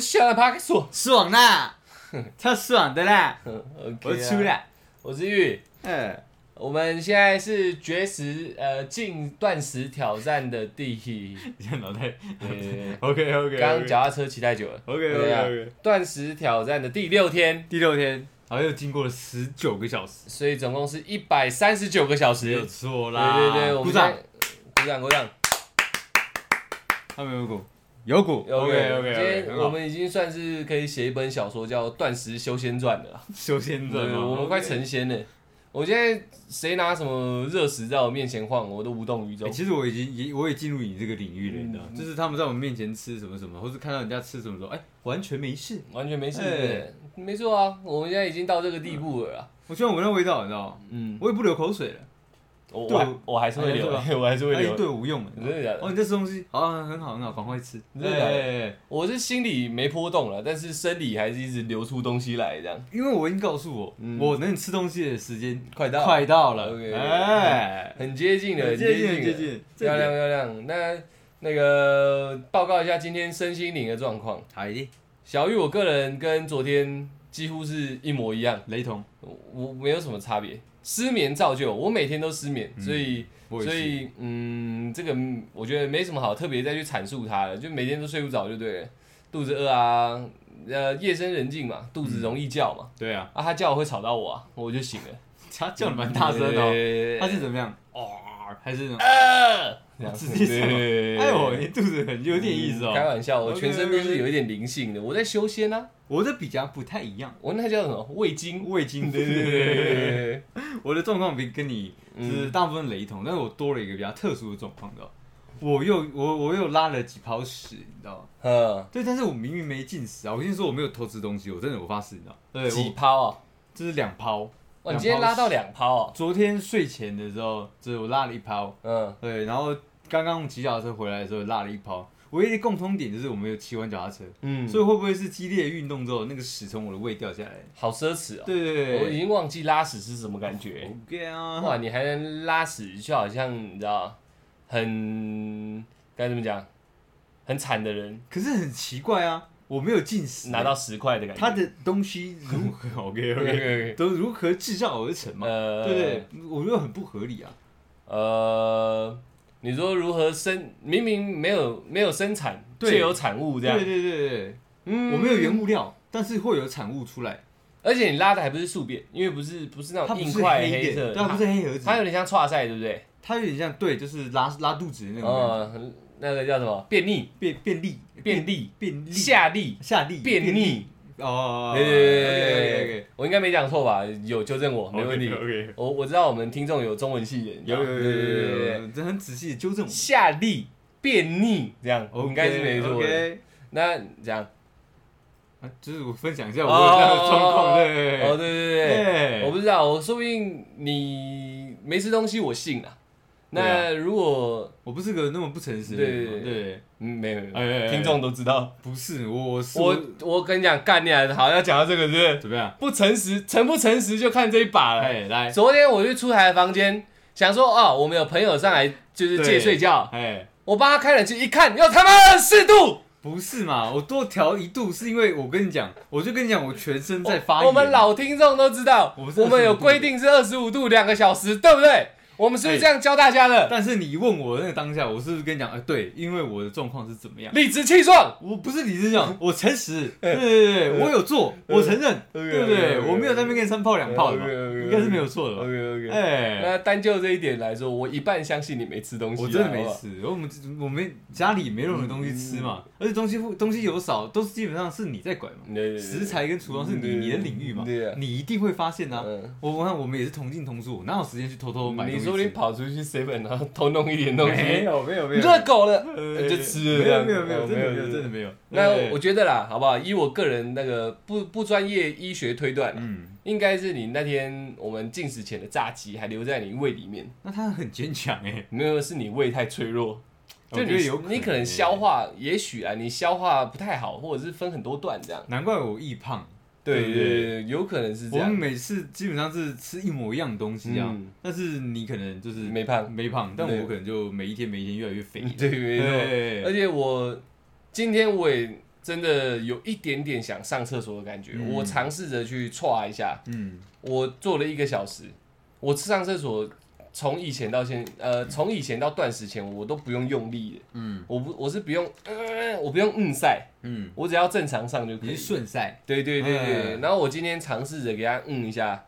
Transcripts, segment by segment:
是小的帕克索，爽啦，超爽的啦！嗯我，OK 啊，出来，我是玉。嗯，我们现在是绝食呃进断食挑战的第，你看脑袋。呃，，OK OK，刚刚脚踏车骑太久了。OK 对啊 OK OK，断食挑战的第六天，第六天，然后又经过了十九个小时，所以总共是一百三十九个小时。没错啦，对对，我鼓掌。们现在，鼓掌鼓掌。他没有鼓，有股 OK OK 今天我们已经算是可以写一本小说叫《断食修仙传》的了。修仙传，嘛，我们快成仙了。我现在谁拿什么热食在我面前晃，我都无动于衷欸。其实我已经也我也进入你这个领域了，你知道就是他们在我们面前吃什么什么，或是看到人家吃什么时候，哎、完全没事。完全没事，没错啊，我们现在已经到这个地步了啦。我喜欢闻到味道，你知道吗？嗯，我也不流口水了，我我我我还是会流，我还是会哎，流。对我无用了。真的假的？哦，你这吃东西好像很好很好，赶快吃。真的假的？哎哎哎我是心里没波动了，但是生理还是一直流出东西来，这样。因为我已经告诉我，嗯。我能吃东西的时间快到快到了。OK，哎，很接近了，很接近，接近，漂亮漂亮。那那个报告一下今天身心灵的状况。好的，小玉，我个人跟昨天几乎是一模一样，雷同，我没有什么差别。失眠造就我每天都失眠，嗯所以所以嗯，这个嗯我觉得没什么好特别再去阐述它了，就每天都睡不着就对了，肚子饿啊，呃，夜深人静嘛，肚子容易叫嘛，对啊，啊，他叫我会吵到我啊，我就醒了，他叫的蛮大声的哦，他是怎么样？哦，还是那种？呃，直接哎呦，你肚子很有点意思哦。开玩笑，我全身都是有一点灵性的，我在修仙啊，我的比较不太一样，我那叫什么？胃经，胃经，对对对对对，我的状况比跟你就是嗯大部分雷同，但是我多了一个比较特殊的状况，你知道吗？我又我我又拉了几泡屎，你知道吗？嗯，对，但是我明明没进食啊！我跟你说我没有偷吃东西，我真的我发誓，你知道吗？对，几泡啊？这是两泡。哇，你今天拉到两泡哦，昨天睡前的时候，就是我拉了一泡，嗯，对，然后刚刚骑脚踏车回来的时候拉了一泡。唯一的共通点就是我们有骑完脚踏车，嗯，所以会不会是激烈的运动之后，那个屎从我的胃掉下来？好奢侈哦。对对对，我已经忘记拉屎是什么感觉。OK 啊，哇，你还能拉屎，就好像你知道，很该怎么讲，很惨的人可是很奇怪啊，我没有进食，拿到十块的感觉。他的东西如何 OK OK OK，都如何制造而成嘛？呃，对不对？我觉得很不合理啊。呃，你说如何生？明明没有没有生产，对却有产物这样。对对对对，嗯我没有原物料，但是会有产物出来。而且你拉的还不是宿便，因为不是不是那种硬块黑的，黑色，对，它不是黑盒子，它有点像串赛，对不对？它有点像对，就是拉拉肚子的那种那个叫什么？便秘、便便利便利、便利下利、下利便秘。哦。对对对我应该没讲错吧？有纠正我，没问题。OK，我我知道我们听众有中文系的，你知道有有有对对对对很仔细的纠正我。下痢、便秘这样，应该是没错的。那这样，啊就是我分享一下我的这样的状况，对哦，对对对对，对我不知道，我说不定你没吃东西，我信啊。对那如果我不是个那么不诚实的人嘛，对嗯没有没有哎哎哎听众都知道，不是我我是我我跟你讲，干你啊！好，要讲到这个是不是？怎么样？不诚实，诚不诚实就看这一把了。哎，来，昨天我去出台的房间，想说哦，我们有朋友上来就是借睡觉，哎，我帮他开冷气，一看又他妈四度，不是嘛？我多调一度是因为我跟你讲，我就跟你讲，我全身在发炎。我们老听众都知道，我们有规定是二十五度两个小时，对不对？我们是不是这样教大家的？但是你问我那个当下，我是不是跟你讲？哎，对，因为我的状况是怎么样？理直气壮，我不是理直气壮，我诚实，对对对，我有做，我承认，对不对？我没有在那边跟你三炮两炮的嘛，应该是没有错的吧？OK OK。哎，那单就这一点来说，我一半相信你没吃东西啊，我真的没。吃，我们我们家里没任何东西吃嘛，而且东西东西有少，都是基本上是你在管嘛。食材跟厨房是你对你的领域嘛对啊，你一定会发现啊。嗯，我我看我们也是同进同出，我哪有时间去偷偷买东西说你跑出去 seven 然后偷弄一点东没西，有没有没有，热狗了，呃就吃了。没有没有没有，哦真的没有没有真的没有。那我觉得啦，好不好？以我个人那个不不专业医学推断，嗯，应该是你那天我们进食前的炸鸡还留在你胃里面，那它很坚强哎，没有是你胃太脆弱，就你有你可能消化，也许啊，你消化不太好，或者是分很多段这样。难怪我易胖。对对对？有可能是这样。我们每次基本上是吃一模一样的东西啊嗯，但是你可能就是没胖，没胖，但对。我可能就每一天每一天越来越肥。对，没错。对。而且我今天我也真的有一点点想上厕所的感觉，嗯。我尝试着去歘一下，嗯，我做了一个小时，我上厕所从以前到现，呃，从以前到断食前，我都不用用力的，嗯。我不我是不用，呃，我不用硬塞，嗯，我只要正常上就可以。你是。顺赛，对对对对，嗯。然后我今天尝试着给他嗯一下，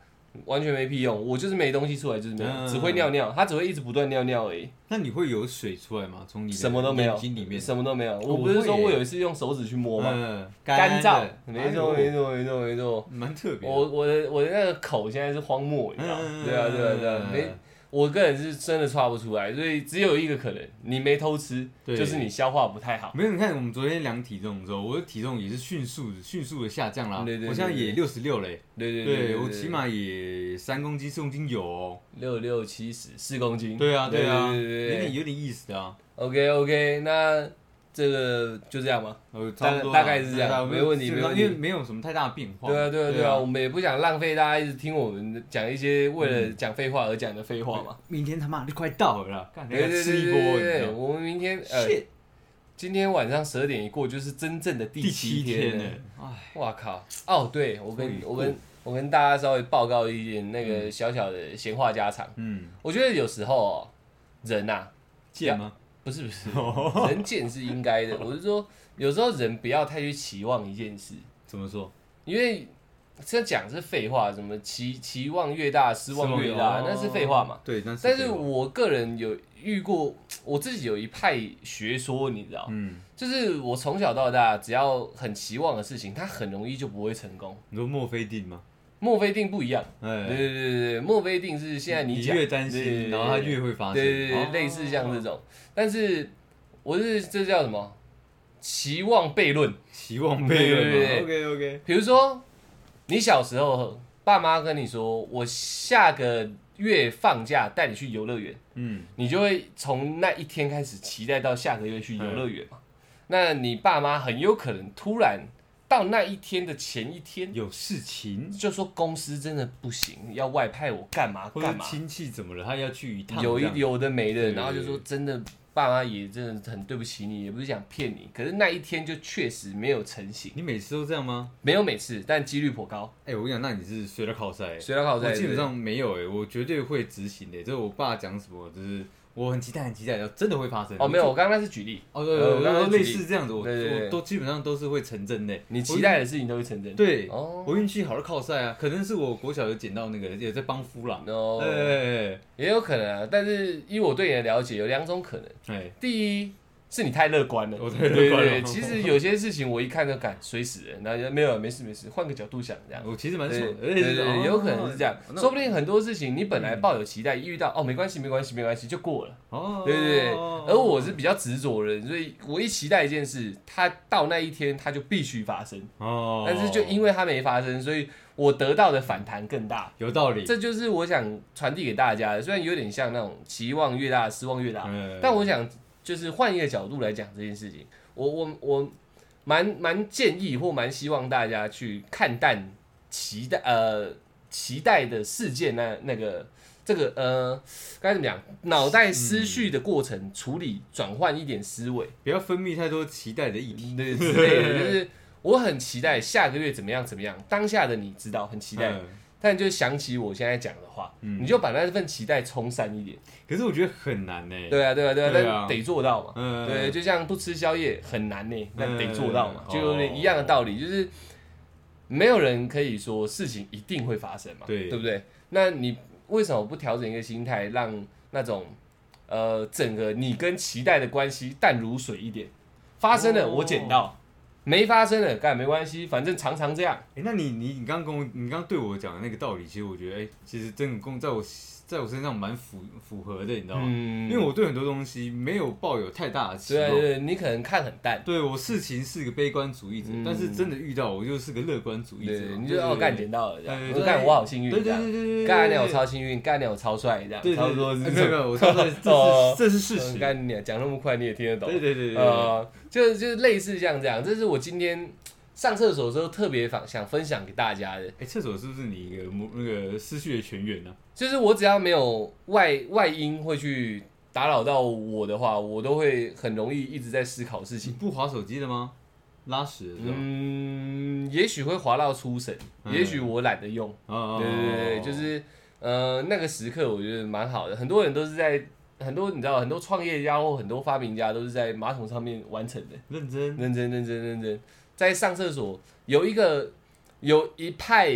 完全没屁用，我就是没东西出来，就是没有，嗯。只会尿尿，他只会一直不断尿尿而已，那你会有水出来吗？从你的什么都没有。眼睛里面，什么都没有。我我不是说我有一次用手指去摸吗？嗯，干燥。的，没错没，错没错没错。蛮特别。我我的我的那个口现在是荒漠，你知道吗？对啊对啊对啊，没，我个人是真的刷不出来，所以只有一个可能，你没偷吃，就是你消化不太好。没有，你看我们昨天量体重的时候，我的体重也是迅速的、迅速的下降啦。对对对我现在也六十六嘞，对对对我起码也三公斤、四公斤有哦。六六七十四公斤。对啊，对啊，有点有点意思的啊。OK OK，那这个就这样吧。呃，差不多啦大概是这样没问题没问题因为没有什么太大的变化。对啊对啊对对啊，我们也不想浪费大家一直听我们讲一些为了讲废话而讲的废话嘛。明天他妈就快到了啦，干对对吃一波，对？我们明天呃，今天晚上十二点一过，就是真正的第第七七天了。，哎，我靠！哦，对我跟我跟我跟大家稍微报告一点那个小小的闲话家常。嗯，我觉得有时候哦，人呐、贱吗？不是不是，人贱是应该的。我是说，有时候人不要太去期望一件事，怎么说？因为这讲是废话，什么期期望越大，失望越大，哦那是废话嘛。对，但是但是我个人有遇过，我自己有一派学说，你知道，嗯，就是我从小到大，只要很期望的事情，它很容易就不会成功。你说墨菲定吗？墨菲定不一样，哎，对对对对对，墨菲定是现在你讲，越担对对心，然后它越会发生。对对类似像这种，但是我是这叫什么？期望悖论。期望悖论对对嘛。OK OK，比如说，你小时候爸妈跟你说，我下个月放假带你去游乐园，嗯，你就会从那一天开始期待到下个月去游乐园嘛。那你爸妈很有可能突然到那一天的前一天，有事情，就说公司真的不行，要外派我干嘛干嘛，亲戚怎么了，他要去一趟，有一有的没的，然后就说真的，爸妈也真的很对不起你，也不是想骗你，可是那一天就确实没有成型，你每次都这样吗？没有每次，但几率颇高。哎、我跟你讲，那你是随到靠赛、随到靠赛我基本上没有哎、我绝对会执行的、就是我爸讲什么，就是我很期待，很期待，真的会发生。哦，没有，我刚刚是举例，哦，对对对，类似这样子，我都基本上都是会成真的、你期待的事情都会成真。对，哦，我运气好的靠晒啊，可能是我国小有捡到那个，也在帮夫啦。哦，哎也有可能啊，但是依我对你的了解，有两种可能。对，第一是你太乐观了，我太乐观了。对对对其实有些事情我一看就敢水死人，然后就没有没事没事，换个角度想这样。我其实蛮对爽的，对对有可能是这样，那说不定很多事情你本来抱有期待，一遇到哦没关系没关系没关系就过了，哦，对对对。而我是比较执着的人，所以我一期待一件事，它到那一天它就必须发生，哦，但是就因为它没发生，所以我得到的反弹更大。有道理，这就是我想传递给大家的，虽然有点像那种期望越大失望越大，嗯但我想就是换一个角度来讲这件事情，我我我蛮蛮建议或蛮希望大家去看淡期待呃期待的事件那那个这个呃该怎么讲，脑袋思绪的过程处理转换一点思维，不要分泌太多期待的议题。对之类的，就是我很期待下个月怎么样怎么样，当下的你知道很期待，嗯但就想起我现在讲的话，嗯你就把那份期待冲散一点。可是我觉得很难呢。对啊，对啊，对啊，对啊但得做到嘛。嗯对，就像不吃宵夜很难呢，那得做到嘛，嗯就有点一样的道理，就是没有人可以说事情一定会发生嘛，对对不对？那你为什么不调整一个心态，让那种呃整个你跟期待的关系淡如水一点？发生了，哦我捡到；没发生了，干没关系，反正常常这样。哎、那你你你刚刚跟我你刚刚对我讲的那个道理，其实我觉得，哎、其实真的跟在我在我身上蛮符符合的，你知道吗？嗯，因为我对很多东西没有抱有太大的期望。对啊对，你可能看很淡，对我事情是个悲观主义者，嗯但是真的遇到我就是个乐观主义者对，。你对就哦干捡到了这样，对我干我好幸运，对对对对对，干你我超幸运，干你我超帅，这样对，对差不多是没有没有，我超这哦是这是事实。干你讲那么快你也听得懂，对对对对对，呃，就是就是类似像这样，这是我今天上厕所的时候特别想想分享给大家的，哎，厕所是不是你一个模那个思绪的泉源呢？就是我只要没有外外因会去打扰到我的话，我都会很容易一直在思考事情。不划手机的吗？拉屎的时候，嗯，也许会滑到出神，嗯也许我懒得用。哦对对对，就是呃那个时刻，我觉得蛮好的。很多人都是在很多你知道，很多创业家或很多发明家都是在马桶上面完成的，认真，认真认真认真。在上厕所有一个有一派，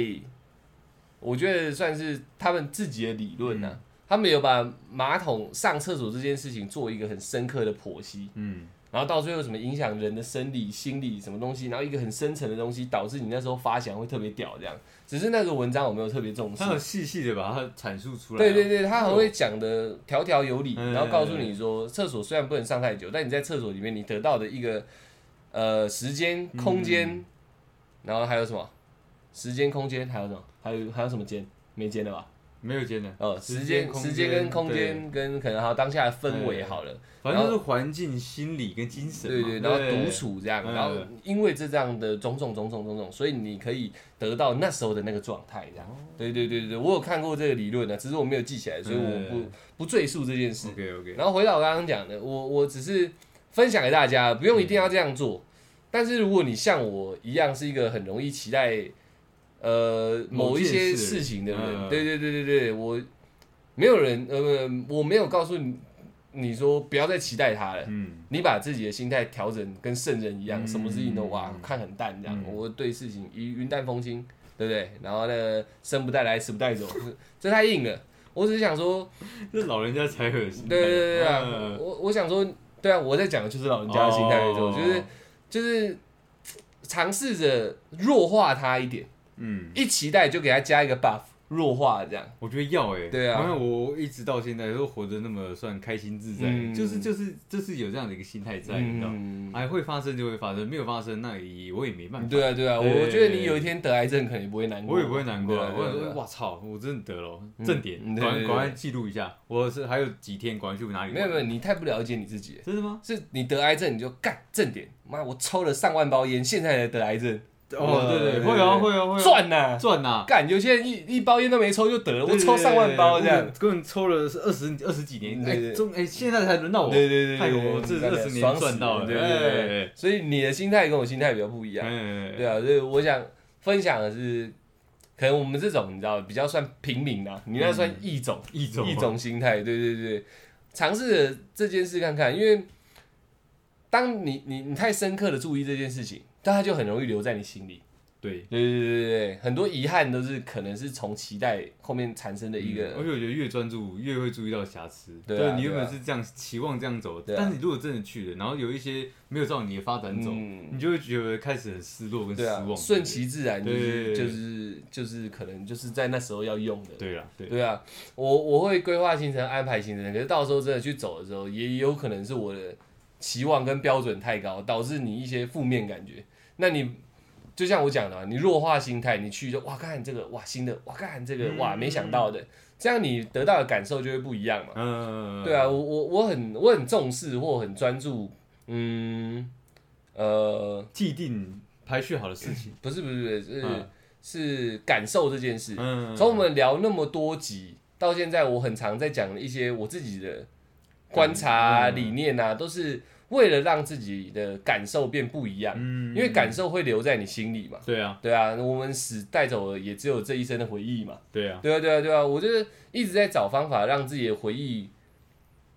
我觉得算是他们自己的理论呐、他们有把马桶上厕所这件事情做一个很深刻的剖析，嗯，然后到最后什么影响人的生理、心理什么东西，然后一个很深层的东西，导致你那时候发想会特别屌这样。只是那个文章我没有特别重视他。有细细的把它阐述出来，对对，对，他很会讲的条条有理，嗯然后告诉你说，厕所虽然不能上太久，但你在厕所里面你得到的一个呃时间、空间，然后还有什么时间、空间，还有什么，还有还有什么间？没间了吧？没有间的，呃，时时间、时间跟空间间跟可能还有当下的氛围好了，反正就是环境、心理跟精神，对对，然后独处这样，嗯。然后因为这这样的种种种种种种，所以你可以得到那时候的那个状态，这样。对对对对对，我有看过这个理论的，只是我没有记起来，所以我不嗯不赘述这件事。OK OK，然后回到我刚刚讲的，我我只是分享给大家，不用一定要这样做。但是如果你像我一样是一个很容易期待呃某一些事情的人，嗯对对对对对，我没有人呃我没有告诉你你说不要再期待他了。嗯，你把自己的心态调整跟圣人一样，嗯什么事情都哇看很淡这样，嗯我对事情云云淡风轻，对不对？然后呢，生不带来，死不带走，这太硬了。我只是想说，这老人家才有心态，对对对对啊，嗯我我想说，对啊，我在讲的就是老人家的心态，没错，哦就是就是尝试着弱化他一点，嗯，一期待就给他加一个 buff，弱化这样。我觉得要哎，对啊。因为我一直到现在都活得那么算开心自在，嗯。就是就是就是有这样的一个心态在，你知道哎，会发生就会发生，没有发生那也我也没办法，对啊对啊，对我觉得你有一天得癌症，可能也不会难过，我也不会难过啊，我想说，哇操，我真的得了，嗯。正点，赶快赶快记录一下，我是还有几天，赶快去哪里？没有没有，你太不了解你自己。真的吗？是你得癌症你就干正点，妈我抽了上万包烟，现在才得癌症，哦，对对，对会啊会啊会啊，赚呐！赚呐！干有些人一一包烟都没抽就得了，我抽上万包这样。，根本抽了是二十二十几年，哎，中哎现在才轮到我，对对对，害对我这二十年爽赚到了，对对对所以你的心态跟我心态比较不一样，哎，对啊，所以我想分享的是，可能我们这种你知道比较算平民啦，你那算一种，一种一种心态，对对对，尝试着这件事看看，因为当你你你太深刻的注意这件事情，但它就很容易留在你心里。对。对对对对对，很多遗憾都是可能是从期待后面产生的一个，而且我觉得越专注，越会注意到瑕疵。对啊你原本是这样期望这样走，对啊但是你如果真的去了，然后有一些没有照你的发展走，嗯你就会觉得开始很失落跟失望。顺其自然就是就是就是可能就是在那时候要用的。对啊，对，对啊，我我会规划行程、安排行程，可是到时候真的去走的时候，也有可能是我的期望跟标准太高，导致你一些负面感觉。那你就像我讲的嘛，你弱化心态，你去就哇看这个哇新的哇看这个哇没想到的，这样你得到的感受就会不一样嘛。嗯，对啊，我我我很我很重视或很专注，嗯呃既定排序好的事情。不是不是不是是、嗯是感受这件事。嗯，从我们聊那么多集到现在，我很常在讲一些我自己的观察啊、嗯理念啊，都是为了让自己的感受变不一样，嗯，因为感受会留在你心里嘛。对啊，对啊，我们死带走了也只有这一生的回忆嘛。对啊，对啊，对啊，对啊，我就是一直在找方法让自己的回忆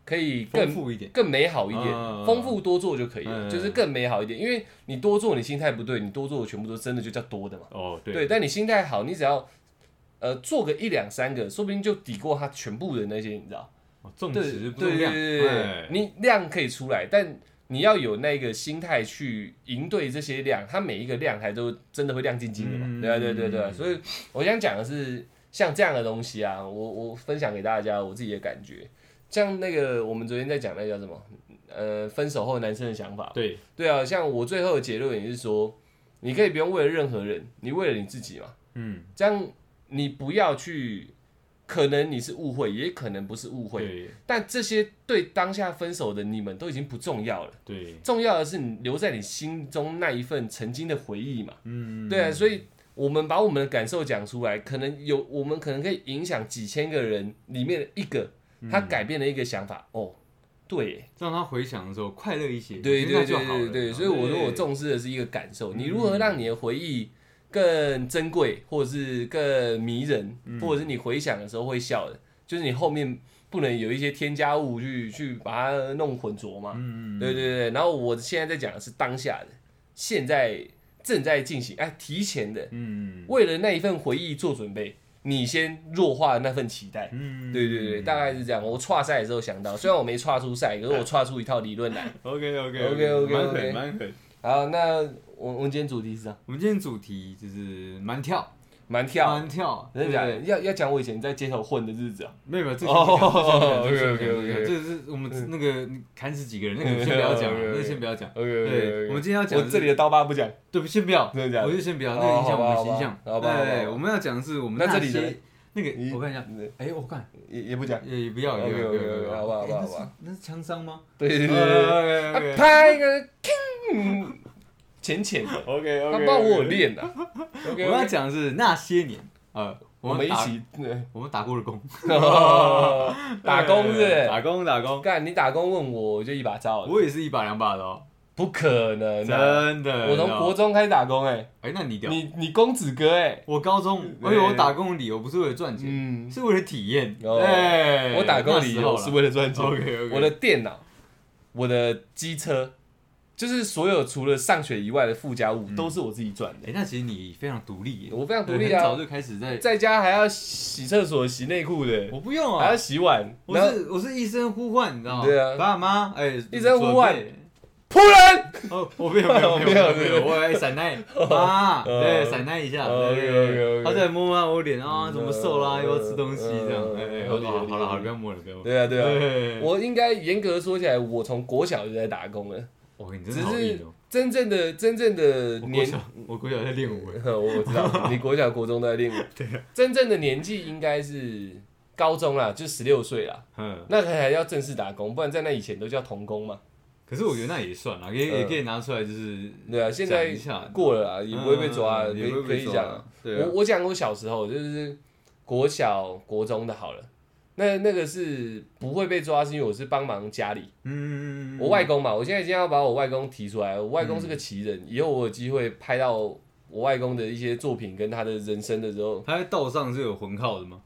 可以丰更富一点。更美好一点，嗯丰富多做就可以了，嗯就是更美好一点。因为你多做，你心态不对，你多做的全部都真的就叫多的嘛。哦，对对，但你心态好，你只要呃做个一两三个，说不定就抵过他全部的那些，你知道？哦重对质不重量。对对哎对，你量可以出来，但你要有那个心态去应对这些量，它每一个量还都真的会亮晶晶的嘛？嗯对啊，对对对啊，所以我想讲的是像这样的东西啊，我我分享给大家我自己的感觉。像那个我们昨天在讲那个叫什么？呃，分手后男生的想法。对，对啊，像我最后的结论也是说，你可以不用为了任何人，你为了你自己嘛。嗯，这样你不要去，可能你是误会，也可能不是误会，对。但这些对当下分手的你们都已经不重要了，对，重要的是你留在你心中那一份曾经的回忆嘛。嗯，对啊，所以我们把我们的感受讲出来，可能有我们可能可以影响几千个人里面的一个，他改变了一个想法，哦，对。让他回想的时候快乐一些，对对对。对对，所以我说我重视的是一个感受，你如何让你的回忆更珍贵，或者是更迷人，或者是你回想的时候会笑的，就是你后面不能有一些添加物去去把它弄混浊嘛。嗯嗯对对对，然后我现在在讲的是当下的，现在正在进行，哎，提前的，嗯为了那一份回忆做准备，你先弱化那份期待。嗯对对对，大概是这样。我跨赛的时候想到，虽然我没跨出赛，可是我跨出一套理论来。OK OK 狠蛮狠。好，那我我们今天主题是啥？我们今天主题就是蛮跳，蛮跳，蛮跳，真的假的？对？要要讲我以前在街头混的日子啊。没有没有，这个哦先不讲这个是 我们那个砍死几个人，那个先不要讲 那个先不要讲。OK 对，我们今天要讲这里的刀疤不讲。对，先不要，真的假的我就先不要，哦那个影响我们形象。对，我们要讲的是我们那这里那你个，我看一下，哎，我看也也不讲。也也不要，也不要，OK，OK，OK，也不好吧好吧哎好吧，那是枪伤吗？对对对拍一个，嗯浅浅的，OK 他不知道我有练的。我 OK，我要讲的是那些年，呃，我们一起对我们打过的 工，打工是？打工打工，干你打工问我，我就一把招了。我也是一把两把的哦，不可能啊！真的。我从国，中开始打工哎，哎，那你屌，你你公子哥哎，我高中，对而且我打工的理由不是为了赚钱，嗯，是为了体验。哦哎，我打工的理由是为了赚钱。OK OK，我的电脑、我的机车，就是所有除了上学以外的附加物，都是我自己赚的。哎，那其实你非常独立耶，我非常独立啊，早就开始在，在家还要洗厕所、洗内裤的，我不用还要啊，洗碗，我然后是我是一声呼唤，你知道吗？对啊。爸妈，哎，一声呼唤准备。仆人。哦，我没有没有 没有没有，我来闪奶 妈，对，闪奶一下，哦对。OK，OK，OK。他在摸摸我脸啊，怎么瘦啦，嗯又要吃东西这样，哎哎，好合理合理了好了好了，不要摸了，不要摸了。对啊，对啊，对，我应该严格说起来，我从国小就在打工了，哇，你真只是的好硬哦。真正的真正的年，我国小，在练舞，哎 我我知道，你国小国中都在练舞，对，真正的年纪应该是高中啦，就十六岁啦，嗯，那还要正式打工，不然在那以前都叫童工嘛，可是我觉得那也算啦，也也可以拿出来，就是对啊，现在，过了啊，也不会被抓，可以可以讲我我讲我小时候就是国小国中的好了，那那个是不会被抓，是因为我是帮忙家里，嗯，我外公嘛，我现在已经要把我外公提出来，我外公是个奇人，以后我有机会拍到我外公的一些作品跟他的人生的时候，他在道上是有魂靠的吗？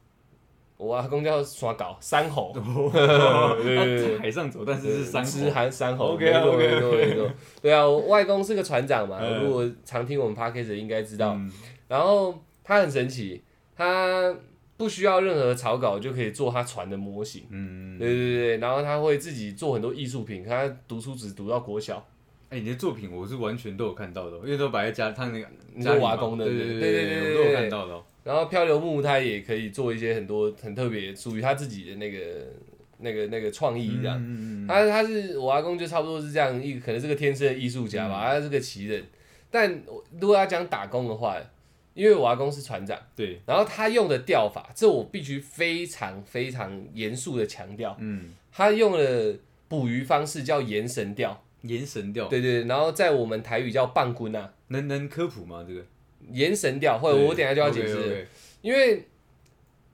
我阿公叫耍搞山猴，他对对对在海上走，但是是山吃寒山猴。OK，OK，没错没错，对啊，我外公是个船长嘛，嗯。如果常听我们 podcast 的应该知道，嗯。然后他很神奇，他不需要任何草稿就可以做他船的模型。嗯，对对对，然后他会自己做很多艺术品，他读书只读到国小，哎，你的作品我是完全都有看到的，因为都摆在家，他那个你家里嘛说瓦工的，对对对对对我都有看到的哦。然后漂流木他也可以做一些很多很特别属于他自己的那个那个那个创意这样。嗯嗯嗯他他是我阿公就差不多是这样一可能是个天生的艺术家吧，他是个奇人。但我如果要讲打工的话，因为我阿公是船长，对，然后他用的钓法，这我必须非常非常严肃的强调，嗯，他用的捕鱼方式叫延神钓，延神钓，对对，然后在我们台语叫棒棍啊，能能科普吗？这个？延神钓，或者我等下就要解释。因为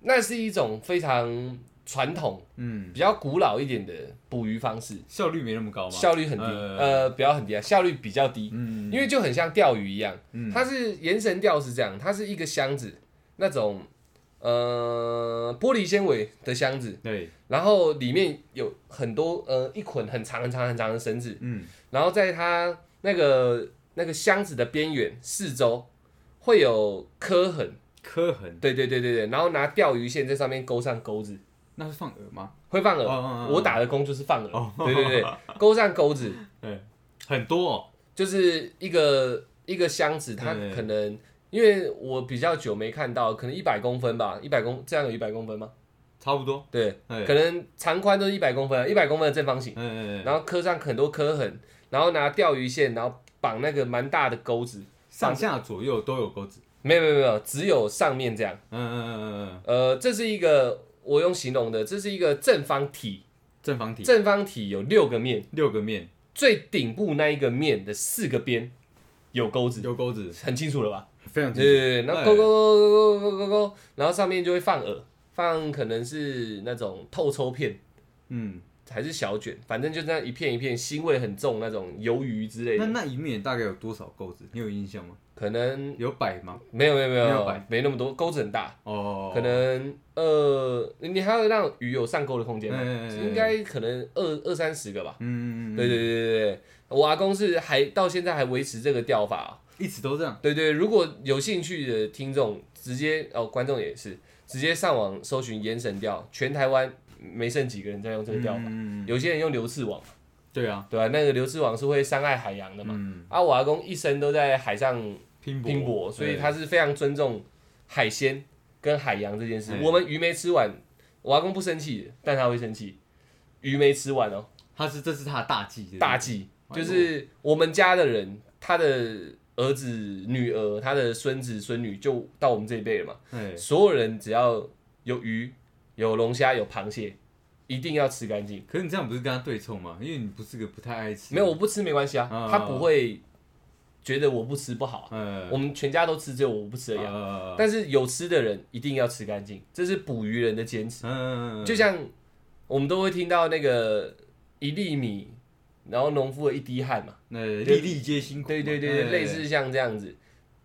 那是一种非常传统、嗯，比较古老一点的捕鱼方式，效率没那么高吗？效率很低，呃呃，不要很低啊，效率比较低，嗯，因为就很像钓鱼一样。嗯。它是延绳钓是这样，它是一个箱子，那种呃玻璃纤维的箱子，对，然后里面有很多呃一捆很长很长很长的绳子，嗯。然后在它那个那个箱子的边缘四周会有磕痕，磕痕，对对对对对，然后拿钓鱼线在上面勾上钩子，那是放饵吗？会放饵。哦哦哦我打的工就是放饵，哦。对对对，钩上钩子。对。很多哦，就是一个一个箱子，它对可能因为我比较久没看到，可能一百公分吧，一百公这样有一百公分吗？差不多，对，哎可能长宽都是一百公分，一百公分的正方形，嗯嗯嗯，然后刻上很多刻痕，然后拿钓鱼线，然后绑那个蛮大的钩子，上下左右都有钩子，没有没有没有，只有上面这样。嗯嗯嗯嗯嗯，呃，这是一个我用形容的，这是一个正方体，正方体。正方体有六个面，六个面，最顶部那一个面的四个边。有钩子，有钩子，很清楚了吧？非常清楚，对对对，然后勾勾勾勾勾勾勾勾，然后上面就会放饵，放可能是那种透抽片，嗯，还是小卷，反正就那样一片一片，腥味很重那种鱿鱼之类的，那那一面大概有多少钩子？你有印象吗？可能有百吗？没有没有没有没有摆没那么多，钩子很大，哦，可能呃，你还要让鱼有上钩的空间应该可能二二三十个吧。嗯，对对对对对，我阿公是还到现在还维持这个钓法、一直都这样。对对，如果有兴趣的听众，直接哦，观众也是直接上网搜寻盐神钓，全台湾没剩几个人在用这个钓法，嗯，有些人用流刺网，对啊，对啊、那个流刺网是会伤害海洋的嘛。嗯，啊，我阿公一生都在海上拼拼搏，所以他是非常尊重海鲜跟海洋这件事。嗯我们鱼没吃完，我阿公不生气，但他会生气。鱼没吃完哦，他是这是他的大忌，对不对？大忌就是我们家的人，他的儿子、女儿、他的孙子、孙女，就到我们这一辈了嘛。哎，所有人只要有鱼、有龙虾、有螃蟹，一定要吃干净。可是你这样不是跟他对冲吗？因为你不是个不太爱吃，没有我不吃没关系啊，嗯他不会觉得我不吃不好啊。呃，我们全家都吃，只有我不吃而已啊。呃，但是有吃的人一定要吃干净，这是捕鱼人的坚持。嗯，就像我们都会听到那个一粒米，然后农夫的一滴汗嘛。那粒粒皆辛苦嘛，对对对对，哎类似像这样子。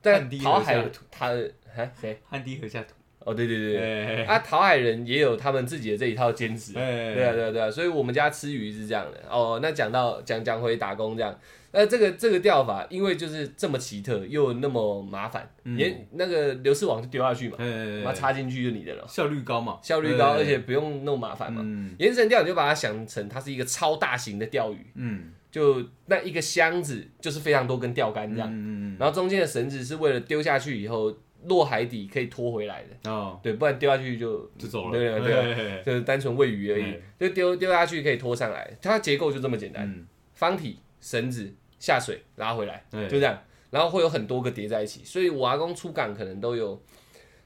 但好海下土他啊谁？汗滴禾下土，哦对对对。啊桃海人也有他们自己的这一套坚持。哎，对啊，对啊，对啊，所以我们家吃鱼是这样的。哦。那讲到讲讲回打工这样，那这个这个钓法，因为就是这么奇特又那么麻烦，嗯。连那个流丝网就丢下去嘛，哎，把它插进去就你的了，效率高嘛，效率高，哎而且不用那么麻烦嘛。嗯。延绳钓你就把它想成它是一个超大型的钓鱼，嗯，就那一个箱子就是非常多根钓竿这样，嗯嗯。然后中间的绳子是为了丢下去以后落海底可以拖回来的，嗯，哦，对，不然丢下去就就走了，对啊对啊，啊，就是单纯喂鱼而已。哎，就丢丢下去可以拖上来，它结构就这么简单，嗯，方体绳子下水拉回来，对就这样，然后会有很多个叠在一起，所以我阿公出港可能都有，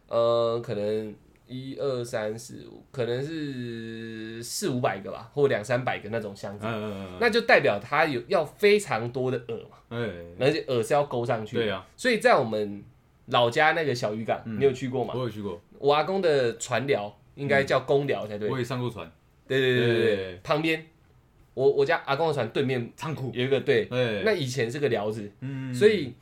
呃，可能一二三四五，可能是四五百个吧，或两三百个那种箱子，嗯嗯，那就代表它有要非常多的饵嘛，哎，而且饵是要勾上去的，对啊，所以在我们老家那个小渔港，嗯。你有去过吗？我有去过，我阿公的船寮应该叫公寮才对，我也上过船，对对对对对。对，旁边我我家阿公的船对面仓库，有一个对，哎，那以前是个寮子，嗯，所以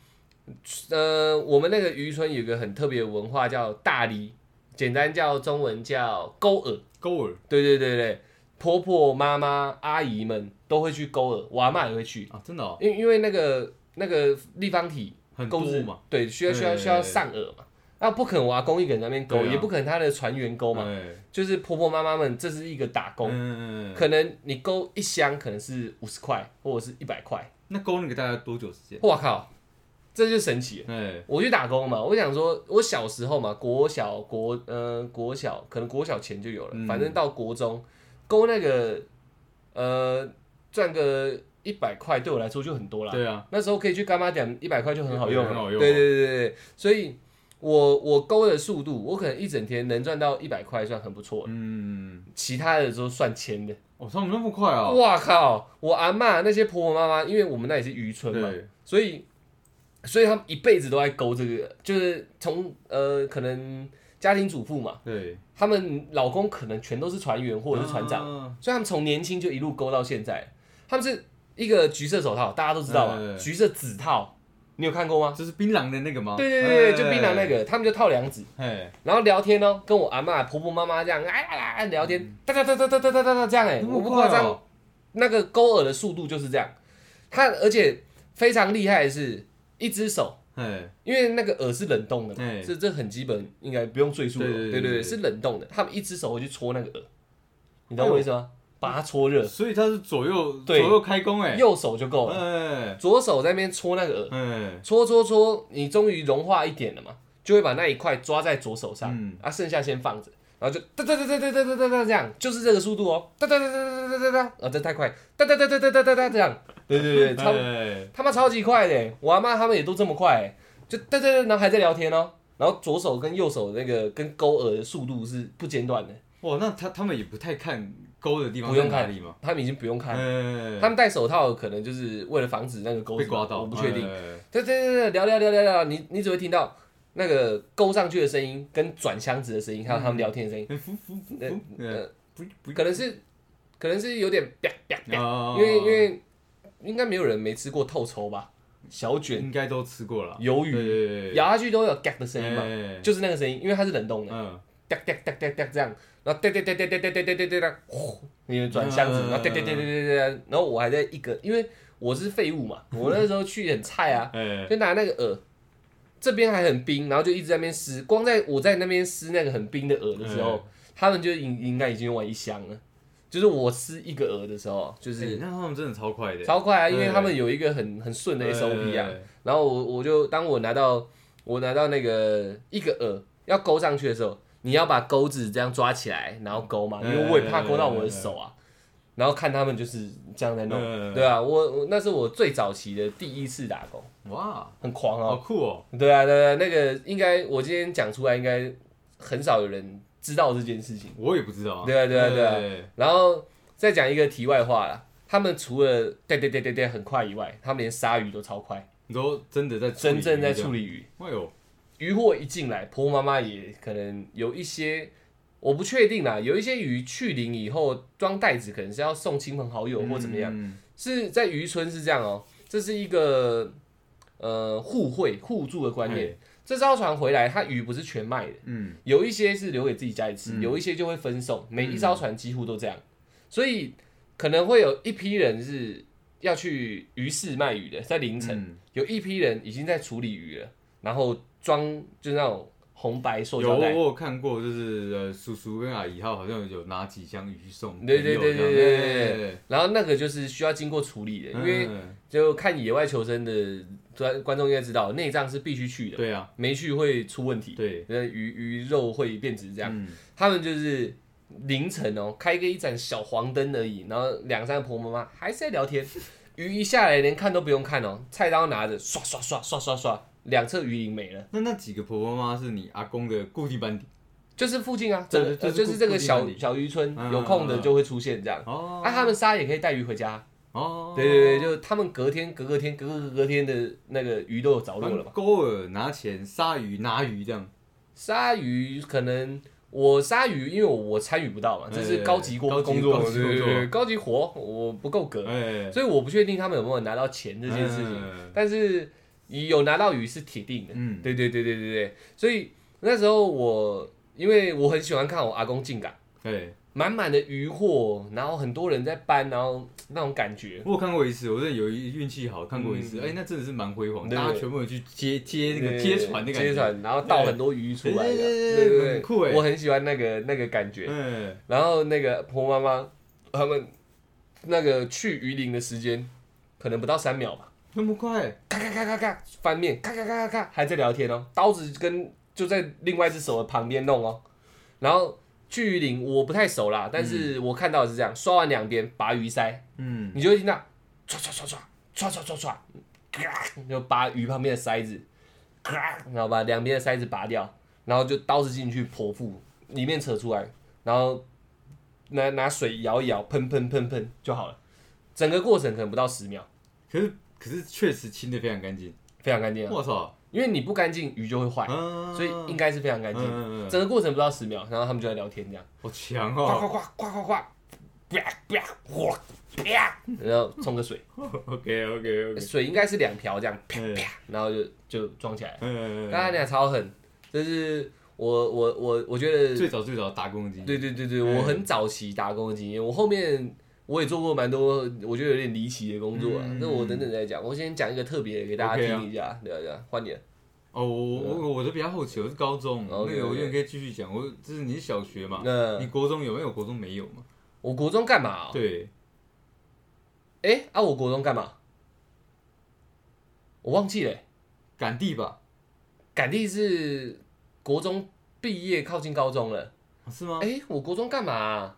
呃，我们那个渔村有一个很特别的文化叫大梨，简单叫中文叫勾饵。勾饵。对对对对，婆婆妈妈阿姨们都会去勾饵，我阿妈也会去，啊，真的哦，因为因为那个那个立方体很钩子多嘛，对，需要需要需要上饵嘛。那不可能我阿公一个人在那边勾，啊。也不可能他的船员勾嘛，哎，就是婆婆妈妈们这是一个打工，嗯，可能你勾一箱可能是五十块或者是一百块，那勾那个大概多久时间？我靠，这就神奇我去打工嘛，我想说，我小时候嘛，国小国呃国小可能国小前就有了，嗯反正到国中勾那个呃赚个一百块对我来说就很多了。对啊，那时候可以去干妈点一百块就很好用了，很好用对对对对对，所以我我勾的速度，我可能一整天能赚到一百块算很不错了，嗯，其他的都算千的。哦，他们那么快啊，哇靠！我阿妈那些婆婆妈妈，因为我们那里是渔村嘛，所以所以他们一辈子都在勾这个，就是从呃可能家庭主妇嘛，对，他们老公可能全都是船员或者是船长，长，所以他们从年轻就一路勾到现在。他们是一个橘色手套，大家都知道嘛，嗯橘色指套，你有看过吗？就是槟榔的那个吗？对对对就槟榔那，个，他们就套两指，哎，然后聊天哦，跟我阿嬷、婆婆妈妈这样，哎呀呀聊天，哒哒哒哒哒哒哒哒哒这样哎，我不夸张，那个勾饵的速度就是这样。他而且非常厉害的是，一只手，哎，因为那个饵是冷冻的嘛，哎这这很基本，应该不用赘述了。对对对是冷冻的，他们一只手会去戳那个饵，你懂我意思吗？把它搓热，所以它是左右左对右开弓，哎，右手就够了，哎，左手在那边搓那个饵，哎，搓搓搓，你终于融化一点了嘛，就会把那一块抓在左手上，嗯。啊，剩下先放着。然后就哒哒哒哒哒哒哒哒哒这样，就是这个速度哦，哒哒哒哒哒哒哒哒，啊，这太快，哒哒哒哒哒哒哒哒这样，对对对，超哎。他妈超级快的，我阿妈他们也都这么快，就哒哒哒，然后还在聊天哦，然后左手跟右手那个跟勾饵的速度是不间断的，哇，那他他们也不太看钩的地方不用看在哪里吗？他们已经不用看，哎，他们戴手套可能就是为了防止那个钩子被刮到，我不确定。哎，对对对对，聊聊聊聊聊，你你只会听到那个勾上去的声音，跟转箱子的声音，还有他们聊天的声音，可能是可能是有点啪啪啪，哦因为因为应该没有人没吃过透抽吧？小卷。应该都吃过了，鱿鱼。咬下去都有嘎的声音嘛，哎。就是那个声音，因为它是冷冻的，嗯，哒哒哒哒哒这样，然后哒哒哒哒哒哒哒哒哒哒哒，呼，你转箱子，嗯然后对对对对对对，然后我还在一个，因为我是废物嘛，我那时候去很菜啊，哎，就拿那个饵，这边还很冰，然后就一直在那边撕，光在我在那边撕那个很冰的饵的时候，他们就应应该已经用完一箱了。就是我撕一个饵的时候，就是是，那他们真的超快的，超快啊，因为他们有一个很很顺的 SOP 啊。哎，然后我我就当我拿到我拿到那个一个饵要勾上去的时候，你要把钩子这样抓起来，然后勾嘛，因为我也怕勾到我的手啊。然后看他们就是这样在弄，嗯对啊，我我那是我最早期的第一次打工，哇，很狂哦。好酷哦，对啊，对啊，那个应该我今天讲出来，应该很少有人知道这件事情。我也不知道啊，对啊对啊对啊然后再讲一个题外话啦，他们除了对对对对对很快以外，他们连杀鱼都超快，你都真的在真正在处理鱼。哎呦，渔货一进来，婆婆妈妈也可能有一些，我不确定啦，有一些鱼去鳞以后装袋子，可能是要送亲朋好友或怎么样，嗯。是在渔村是这样哦、这是一个呃互惠互助的观念。哎这艘船回来，它鱼不是全卖的，嗯，有一些是留给自己家里吃，嗯。有一些就会分送，每一艘船几乎都这样，所以可能会有一批人是要去鱼市卖鱼的，在凌晨，嗯。有一批人已经在处理鱼了，然后装就是那种红白塑有胶袋，我有看过，就是呃，叔叔跟阿姨他好像有拿几箱鱼送对对对对对对然后那个就是需要经过处理的，因为嗯。就看野外求生的观观众应该知道，内脏是必须去的，对啊，没去会出问题，对，那鱼鱼肉会变质这样。嗯。他们就是凌晨哦，开个一盏小黄灯而已，然后两三个婆婆妈妈还是在聊天。鱼一下来，连看都不用看哦，菜刀拿着刷刷刷刷刷刷，两侧鱼鳞没了，那那几个婆婆妈妈是你阿公的固定班底就是附近啊，这个对就是就是这个小小渔村，嗯有空的就会出现这样。哦啊，他们仨也可以带鱼回家，哦，对对对，就他们隔天隔隔天隔隔隔天的那个鱼都有着落了嘛。勾饵拿钱，杀鱼拿鱼这样，鲨鱼可能我鲨鱼，因为我我参与不到嘛，这是高级工工作，对对对，高级活我不够格，哎，所以我不确定他们有没有拿到钱这件事情。嗯但是有拿到鱼是铁定的，嗯。对对对对对对，所以那时候我因为我很喜欢看我阿公进港，对，满满的渔货，然后很多人在搬，然后那种感觉，我有看过一次，我真的有一运气好看过一次，嗯。哎，那真的是蛮辉煌，对。大家全部人去接接那个接船的感觉，接船，然后倒很多鱼出来的，对对对对对很酷哎。我很喜欢那个那个感觉。嗯，然后那个婆妈妈他们那个去鱼鳞的时间可能不到三秒吧，那么快，咔咔咔咔咔翻面，咔咔咔咔咔还在聊天哦，刀子跟就在另外一只手的旁边弄哦，然后去鱼鳞我不太熟啦，但是我看到的是这样，刷完两边拔鱼鳃，嗯，你就会听到唰唰唰唰唰唰唰唰，咔就拔鱼旁边的塞子，咔，然后把两边的塞子拔掉，然后就刀子进去剖腹，里面扯出来，然后拿拿水摇一摇，喷喷喷喷就好了。整个过程可能不到十秒，可是可是确实清的非常干净，非常干净啊。我操，因为你不干净，鱼就会坏，嗯所以应该是非常干净。嗯嗯嗯。整个过程不到十秒，然后他们就在聊天这样，好强呱哦。呱呱呱呱呱，啪啪哗啪，然后冲个水，，OK OK OK，水应该是两瓢这样，啪嗯。啪，然后就就装起来了。嗯，刚才俩超狠，就是我我我我觉得，最早最早打工的经验，对对对对，嗯。我很早期打工的经验，我后面我也做过蛮多，我觉得有点离奇的工作啊。嗯那我等等再讲，我先讲一个特别的给大家听一下，对啊对啊，换你了。哦，我我我的比较好奇，我是高中，那 OK，OK 个我觉得可以继续讲，我就是你是小学嘛，那你国中有没有？国中没有嘛？我国中干嘛啊？对，哎啊，我国中干嘛？我忘记了欸，赶地吧？赶地是国中毕业靠近高中了。啊是吗？哎，我国中干嘛啊？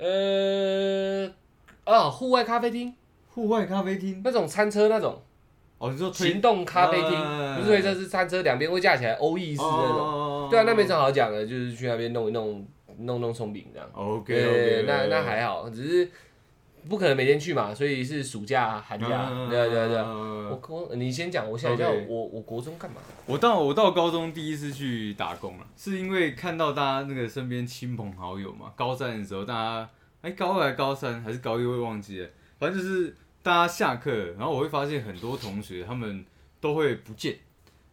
呃，啊，户外咖啡厅户外咖啡厅，那种餐车那种。哦，你说推行动咖啡厅，嗯不是推车是餐车，两边会架起来欧意式那种。哦对啊，那没什么好讲的，就是去那边弄一弄，弄弄松饼这样。OK 对 OK，那那还好，只是不可能每天去嘛，所以是暑假、寒假。对啊对啊对啊。你先讲，我想一下，OK 我我国中干嘛？我到我到高中第一次去打工了，是因为看到大家那个身边亲朋好友嘛，高三的时候大家哎，高二还高三还是高一，我也忘记了。反正就是大家下课，然后我会发现很多同学他们都会不见，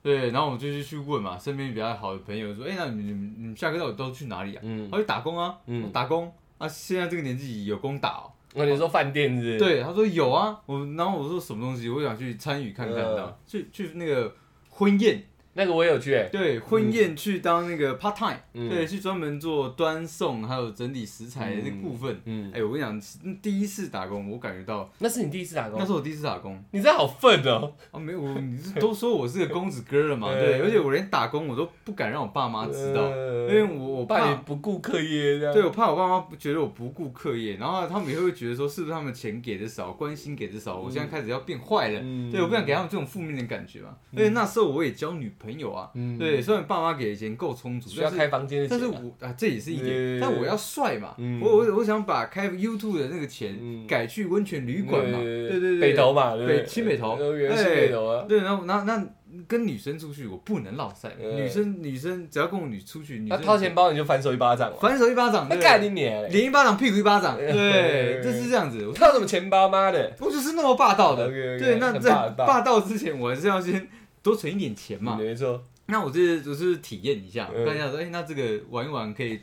对，然后我就去问嘛，身边比较好的朋友说，哎，那你们你们下课到底都去哪里啊？嗯他去打工啊，嗯打工啊，现在这个年纪有工打哦。那你说饭店是不是？对，他说有啊，我然后我说什么东西，我想去参与看看嗯的，去去那个婚宴，那个我也有去哎。对，婚宴去当那个 part time，、嗯对，去专门做端送还有整理食材的这个部分。嗯哎、，我跟你讲，第一次打工，我感觉到那是你第一次打工那是，我第一次打工你这好笨哦。啊，没有，我你是都说我是个公子哥了嘛，嗯对，而且我连打工我都不敢让我爸妈知道，因呃为我我怕。不顾课业这样。对，我怕我爸妈觉得我不顾课业，然后他们也会觉得说，是不是他们钱给的少，关心给的少，我现在开始要变坏了。嗯对，我不想给他们这种负面的感觉嘛。而且那时候我也交女朋友啊，嗯。对，虽然爸妈给的钱够充足，需要开房间的钱啊。但是我啊，这也是一对点，但我要帅嘛，嗯。我我我想把开 YouTube 的那个钱嗯。改去温泉旅馆嘛，对对对，北投嘛，北青北投。呃原来是北投啊。对，然后那那跟女生出去我不能落赛，嗯女生女生只要跟我女出去，女生掏钱包你就反手一巴掌。反手一巴掌，那对。干你脸嘞！脸一巴掌，屁股一巴掌，嗯对，就是这样子。我掏什么钱包妈的？我就是那么霸道的。对，那在霸道霸道之前，我还是要先多存一点钱嘛。没错。那我这就是体验一下，嗯看一下说，哎、那这个玩一玩可以，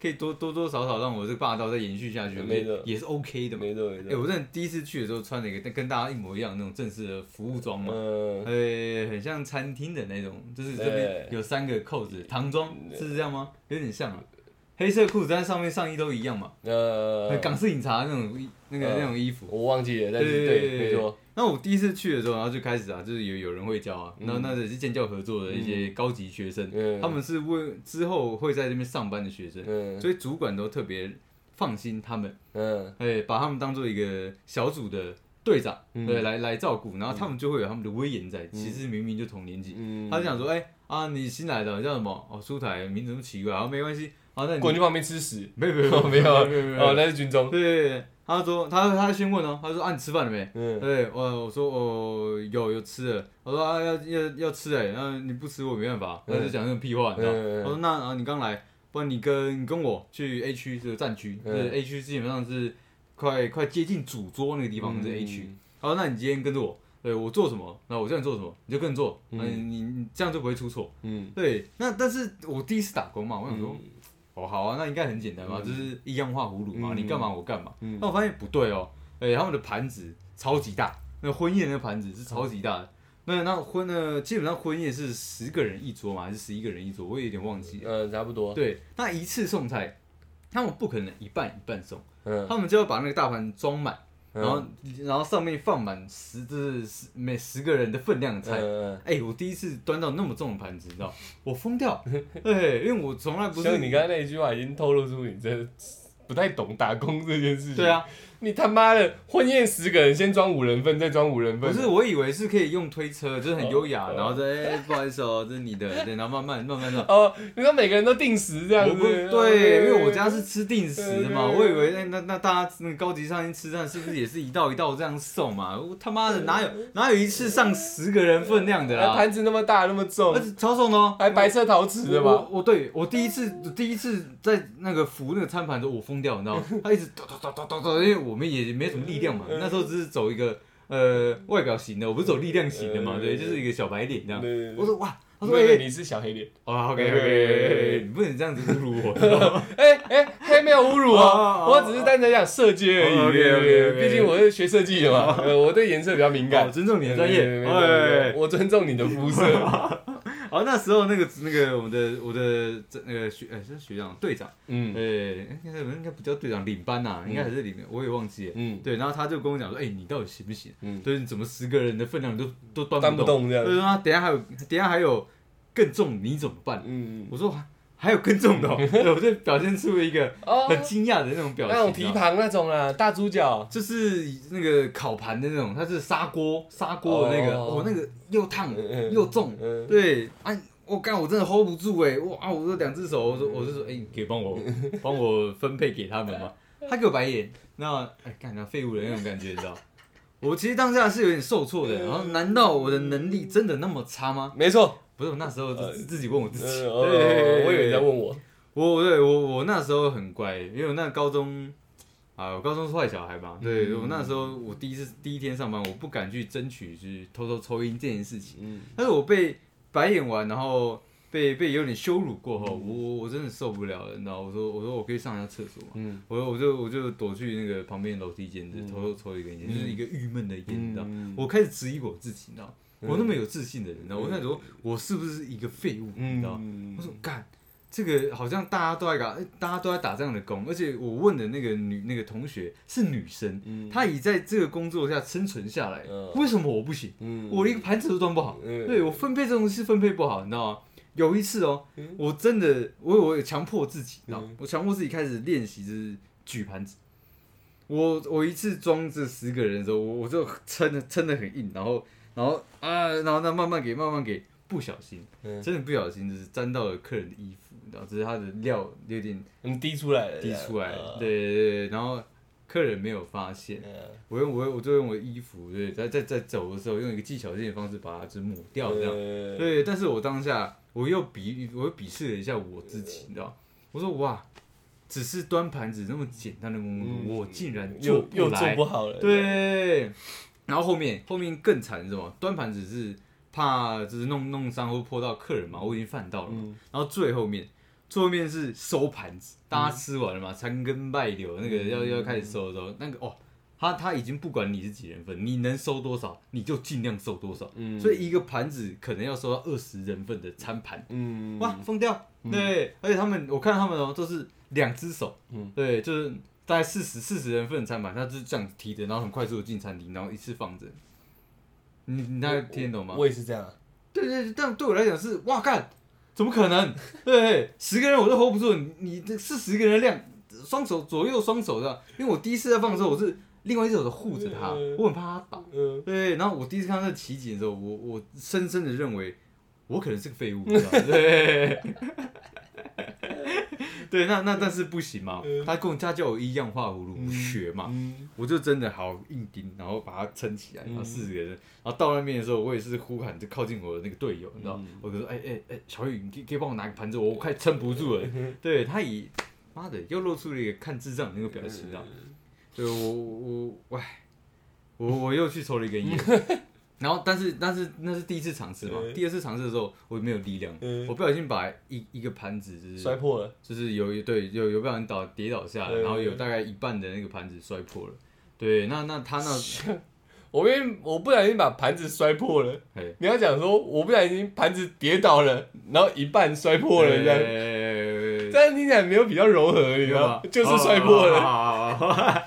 可以多多多少少让我这个霸道再延续下去，没错也是 OK 的嘛。没错没错哎、错。我真的第一次去的时候穿了一个跟大家一模一样的那种正式的服务装嘛，嗯，呃、很像餐厅的那种，就是这边有三个扣子，唐装是这样吗？有点像啊，黑色裤子，但是上面上衣都一样嘛，呃，港式饮茶那种那个、嗯那种衣服。我忘记了，但是对对，没错。那我第一次去的时候，然后就开始啊，就是有有人会教啊，嗯然后那也是建教合作的一些高级学生，嗯他们是为之后会在这边上班的学生，嗯所以主管都特别放心他们，嗯哎，把他们当做一个小组的队长，嗯对，来来照顾，然后他们就会有他们的威严在。其实明明就同年纪，嗯，他就想说，哎啊，你新来的，叫什么？哦，苏台，名字那么奇怪，啊，没关系，好，那你滚去旁边吃屎。没有没有哦没有啊。没有没有，哦，那是军中。对对对，他说他他先问哦，他说啊，你吃饭了没？嗯。对，我我说哦有有吃了，我说啊要要要吃哎，那你不吃我没办法，他就讲那种屁话，你知道？嗯我说那啊你刚来，不然你跟你跟我去 A 区这个战区，是 A 区基本上是快快接近主桌那个地方是 A 区。好，那你今天跟着我，对我做什么，那我叫你做什么，你就跟着做，嗯。嗯，你你这样就不会出错。嗯，对，那但是我第一次打工嘛，我想说，嗯哦好啊，那应该很简单嘛，嗯就是一样画葫芦嘛，嗯你干嘛我干嘛。嗯那我发现不对哦，哎、他们的盘子超级大，那婚宴的盘子是超级大的。那那婚呢，基本上婚宴是十个人一桌嘛，还是十一个人一桌？我也有点忘记了。嗯，差不多。对，那一次送菜，他们不可能一半一半送，嗯，他们就要把那个大盘装满，嗯然后然后上面放满十，就是十每十个人的分量的菜。嗯，哎、我第一次端到那么重的盘子，你知道，我疯掉。对，因为我从来不是像你刚才那一句话已经透露出你这不太懂打工这件事情。对，啊，你他妈的婚宴十个人，先装五人份，再装五人份。不是，我以为是可以用推车，就是很优雅，哦然后说哎、不好意思哦，这是你的，对，然后慢慢慢慢的。哦，你说每个人都定时这样子？不对，因为我家是吃定时的嘛，对我以为哎那那大家那个高级餐厅吃饭是不是也是一道一道这样送嘛？我他妈的哪有哪有一次上十个人份量的啦？盘子那么大，那么重超重哦，还白色陶瓷的我吧？我对我第一次第一次在那个扶那个餐盘的时候，我疯掉，你知道吗？他一直抖抖抖抖抖抖，因为我们也没什么力量嘛，那时候只是走一个呃外表型的，我不是走力量型的嘛，嗯对，就是一个小白脸这样。对我说哇，他说你是小黑脸。哦 OK OK，你不能这样子侮辱我？哎 哎，黑没有侮辱哦我只是单纯讲设计而已。毕竟我是学设计的嘛，呃我对颜色比较敏哦感。尊重你的专业，对，我尊重你的肤色。好，那时候那个那个我们的我的这那个学呃是学长队长，嗯呃应该应该不叫队长领班呐，应该还是领，我也忘记了。嗯对，然后他就跟我讲说，哎，你到底行不行？嗯，对，你怎么十个人的分量都都端搬不动？动这样。对，啊，等下还有等下还有更重，你怎么办？嗯，我说还有更重的、哦，对我就表现出了一个哦，很惊讶的那种表情，那种蹄你知道吗膀那种啦，大猪脚。就是那个烤盘的那种，它是砂锅砂锅的那个，哦哦，那个又烫又重，嗯，对，啊，我干我真的 hold 不住哎，哇啊，我这两只手，我说我就说，哎、你可以帮我 帮我分配给他们吗？他给我白眼，那哎干那废物的那种感觉，你知道？我其实当下是有点受挫的，然后难道我的能力真的那么差吗？没错。不是，我那时候自自己问我自己，对我以为你在问我。我对我我那时候很乖，因为我那高中啊，我高中是坏小孩嘛，对、嗯。我那时候我第一次第一天上班，我不敢去争取去偷偷抽烟这件事情，嗯。但是我被白眼完，然后被被有点羞辱过后，嗯。我我我真的受不了了，你知道，我说我说我可以上一下厕所嘛，嗯。我我就我就躲去那个旁边楼梯间，偷偷抽一根烟，嗯。就是一个郁闷的烟，你知道，嗯我开始质疑我自己，你知道，嗯我那么有自信的人，你知道，我开始说我是不是一个废物，你知道。嗯我说干，这个好像大家都在打，哎大家都在打这样的工，而且我问的那个女那个同学是女生，嗯。她已在这个工作下生存下来，嗯。为什么我不行？嗯。我连一个盘子都端不好，嗯。对我分配这东西分配不好，你知道吗？有一次哦，嗯。我真的我我有强迫自己，你知道吗？嗯。我强迫自己开始练习就是举盘子。我我一次装这十个人的时候，我我就撑的撑的很硬，然后然后啊，然后那慢慢给慢慢给，不小心嗯。真的不小心就是沾到了客人的衣服，你知道，只是他的料有点嗯滴出来了，滴出来，呃对对对，然后客人没有发现，嗯。我用我我就用我的衣服，对，在在在走的时候用一个技巧性的方式把它就是抹掉这样，呃对，但是我当下我又鄙我又鄙视了一下我自己，你知道，我说哇，只是端盘子那么简单的工作，嗯。我竟然又又做来，不好了，对，然后后面后面更惨是什么？端盘子是怕就是弄弄伤或泼到客人嘛，我已经犯到了嘛。嗯然后最后面最后面是收盘子，大家吃完了嘛，残羹败柳那个嗯要要开始收的时候，那个哦。他他已经不管你是几人份，你能收多少你就尽量收多少，嗯所以一个盘子可能要收到二十人份的餐盘，嗯哇，疯掉！对，而且他们我看他们哦都是两只手，嗯对，就是大概四十四十人份的餐盘，他就是这样提着，然后很快速的进餐厅，然后一次放着。你你大概听得懂吗？我也是这样啊，对对，对但对我来讲是哇干，怎么可能？对，十个人我都 hold 不住，你你这四十个人的量，双手左右双手的，因为我第一次在放的时候，我是另外一只手护着他，嗯我很怕他倒。嗯对，然后我第一次看到那奇景的时候，我我深深的认为我可能是个废物，对。对，那那但是不行嘛，他跟我他叫我一样画葫芦学嘛，嗯我就真的好硬钉，然后把它撑起来，然后四十个人，然后到那边的时候，我也是呼喊就靠近我的那个队友，你知道，嗯。我就说，哎哎哎，小雨，你可以可以帮我拿个盘子，我快撑不住了。对他以妈的又露出了一个看智障的那个表情，你知道，对我我我唉，我我又去抽了一根烟。然后，但是但是那是第一次尝试嘛，对第二次尝试的时候，我没有力量，嗯我不小心把一一个盘子就是摔破了，就是有一对有有不小心倒跌倒下来，对然后有大概一半的那个盘子摔破了。对，那那他那 我因为我不小心把盘子摔破了，嘿你要讲说我不小心盘子跌倒了，然后一半摔破了这样，样这样听起来没有比较柔和，你知道吗？就是摔破了。了。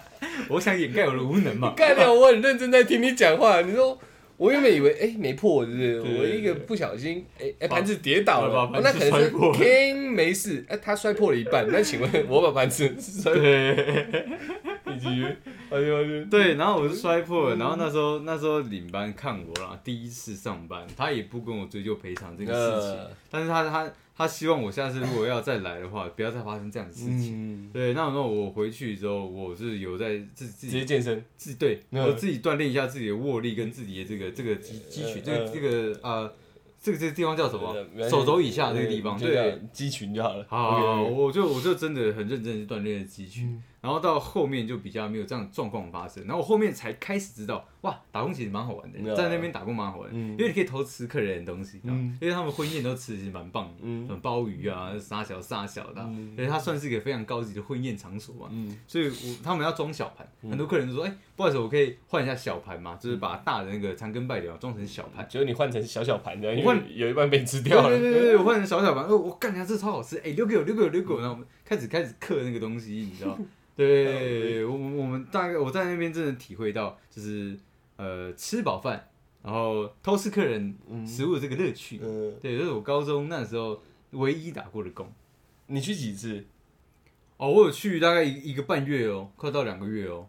我想掩盖我的无能嘛。干掉，我很认真在听你讲话。你说我原本以为哎、没破，是不是？对我一个不小心哎哎盘子跌倒了，那可能是 King 没事，哎、他摔破了一半。那请问我把盘子摔，破以及哎呦对，然后我就摔破了，然后那时候那时候领班看我啦，第一次上班，他也不跟我追究赔偿这个事情，呃。但是他他他希望我下次如果要再来的话，不要再发生这样的事情。嗯，对，那那我回去之后，我是有在自自直己接健身，自对，嗯。我自己锻炼一下自己的握力跟自己的这个这个肌肌群，这个嗯这个呃，这个这个地方叫什么？手肘以下这个地方，对。肌群就好了。好我就我就真的很认真地去锻炼了肌群，嗯。然后到后面就比较没有这样的状况发生，然后我后面才开始知道，哇，打工其实蛮好玩的，嗯在那边打工蛮好玩的，嗯。因为你可以偷吃客人的东西，嗯。因为他们婚宴都吃的其实蛮棒的，什嗯，鲍鱼啊，沙小沙小的所以它算是一个非常高级的婚宴场所嘛，嗯。所以我他们要装小盘，很多客人就说，哎、不好意思，我可以换一下小盘嘛，就是把大的那个残羹败柳装成小盘。结果你换成小小盘的，换为有一半被吃掉了。对对对，对我换成小小盘，哦，我干，人家这超好吃，哎、留给我，留给我，留给我，然后我们开始开始刻那个东西，你知道？对，我我我们大概我在那边真的体会到，就是呃吃饱饭，然后偷吃客人食物的这个乐趣。嗯，对，这是我高中那时候唯一打过的工。你去几次？哦，我有去大概一一个半月哦，快到两个月哦。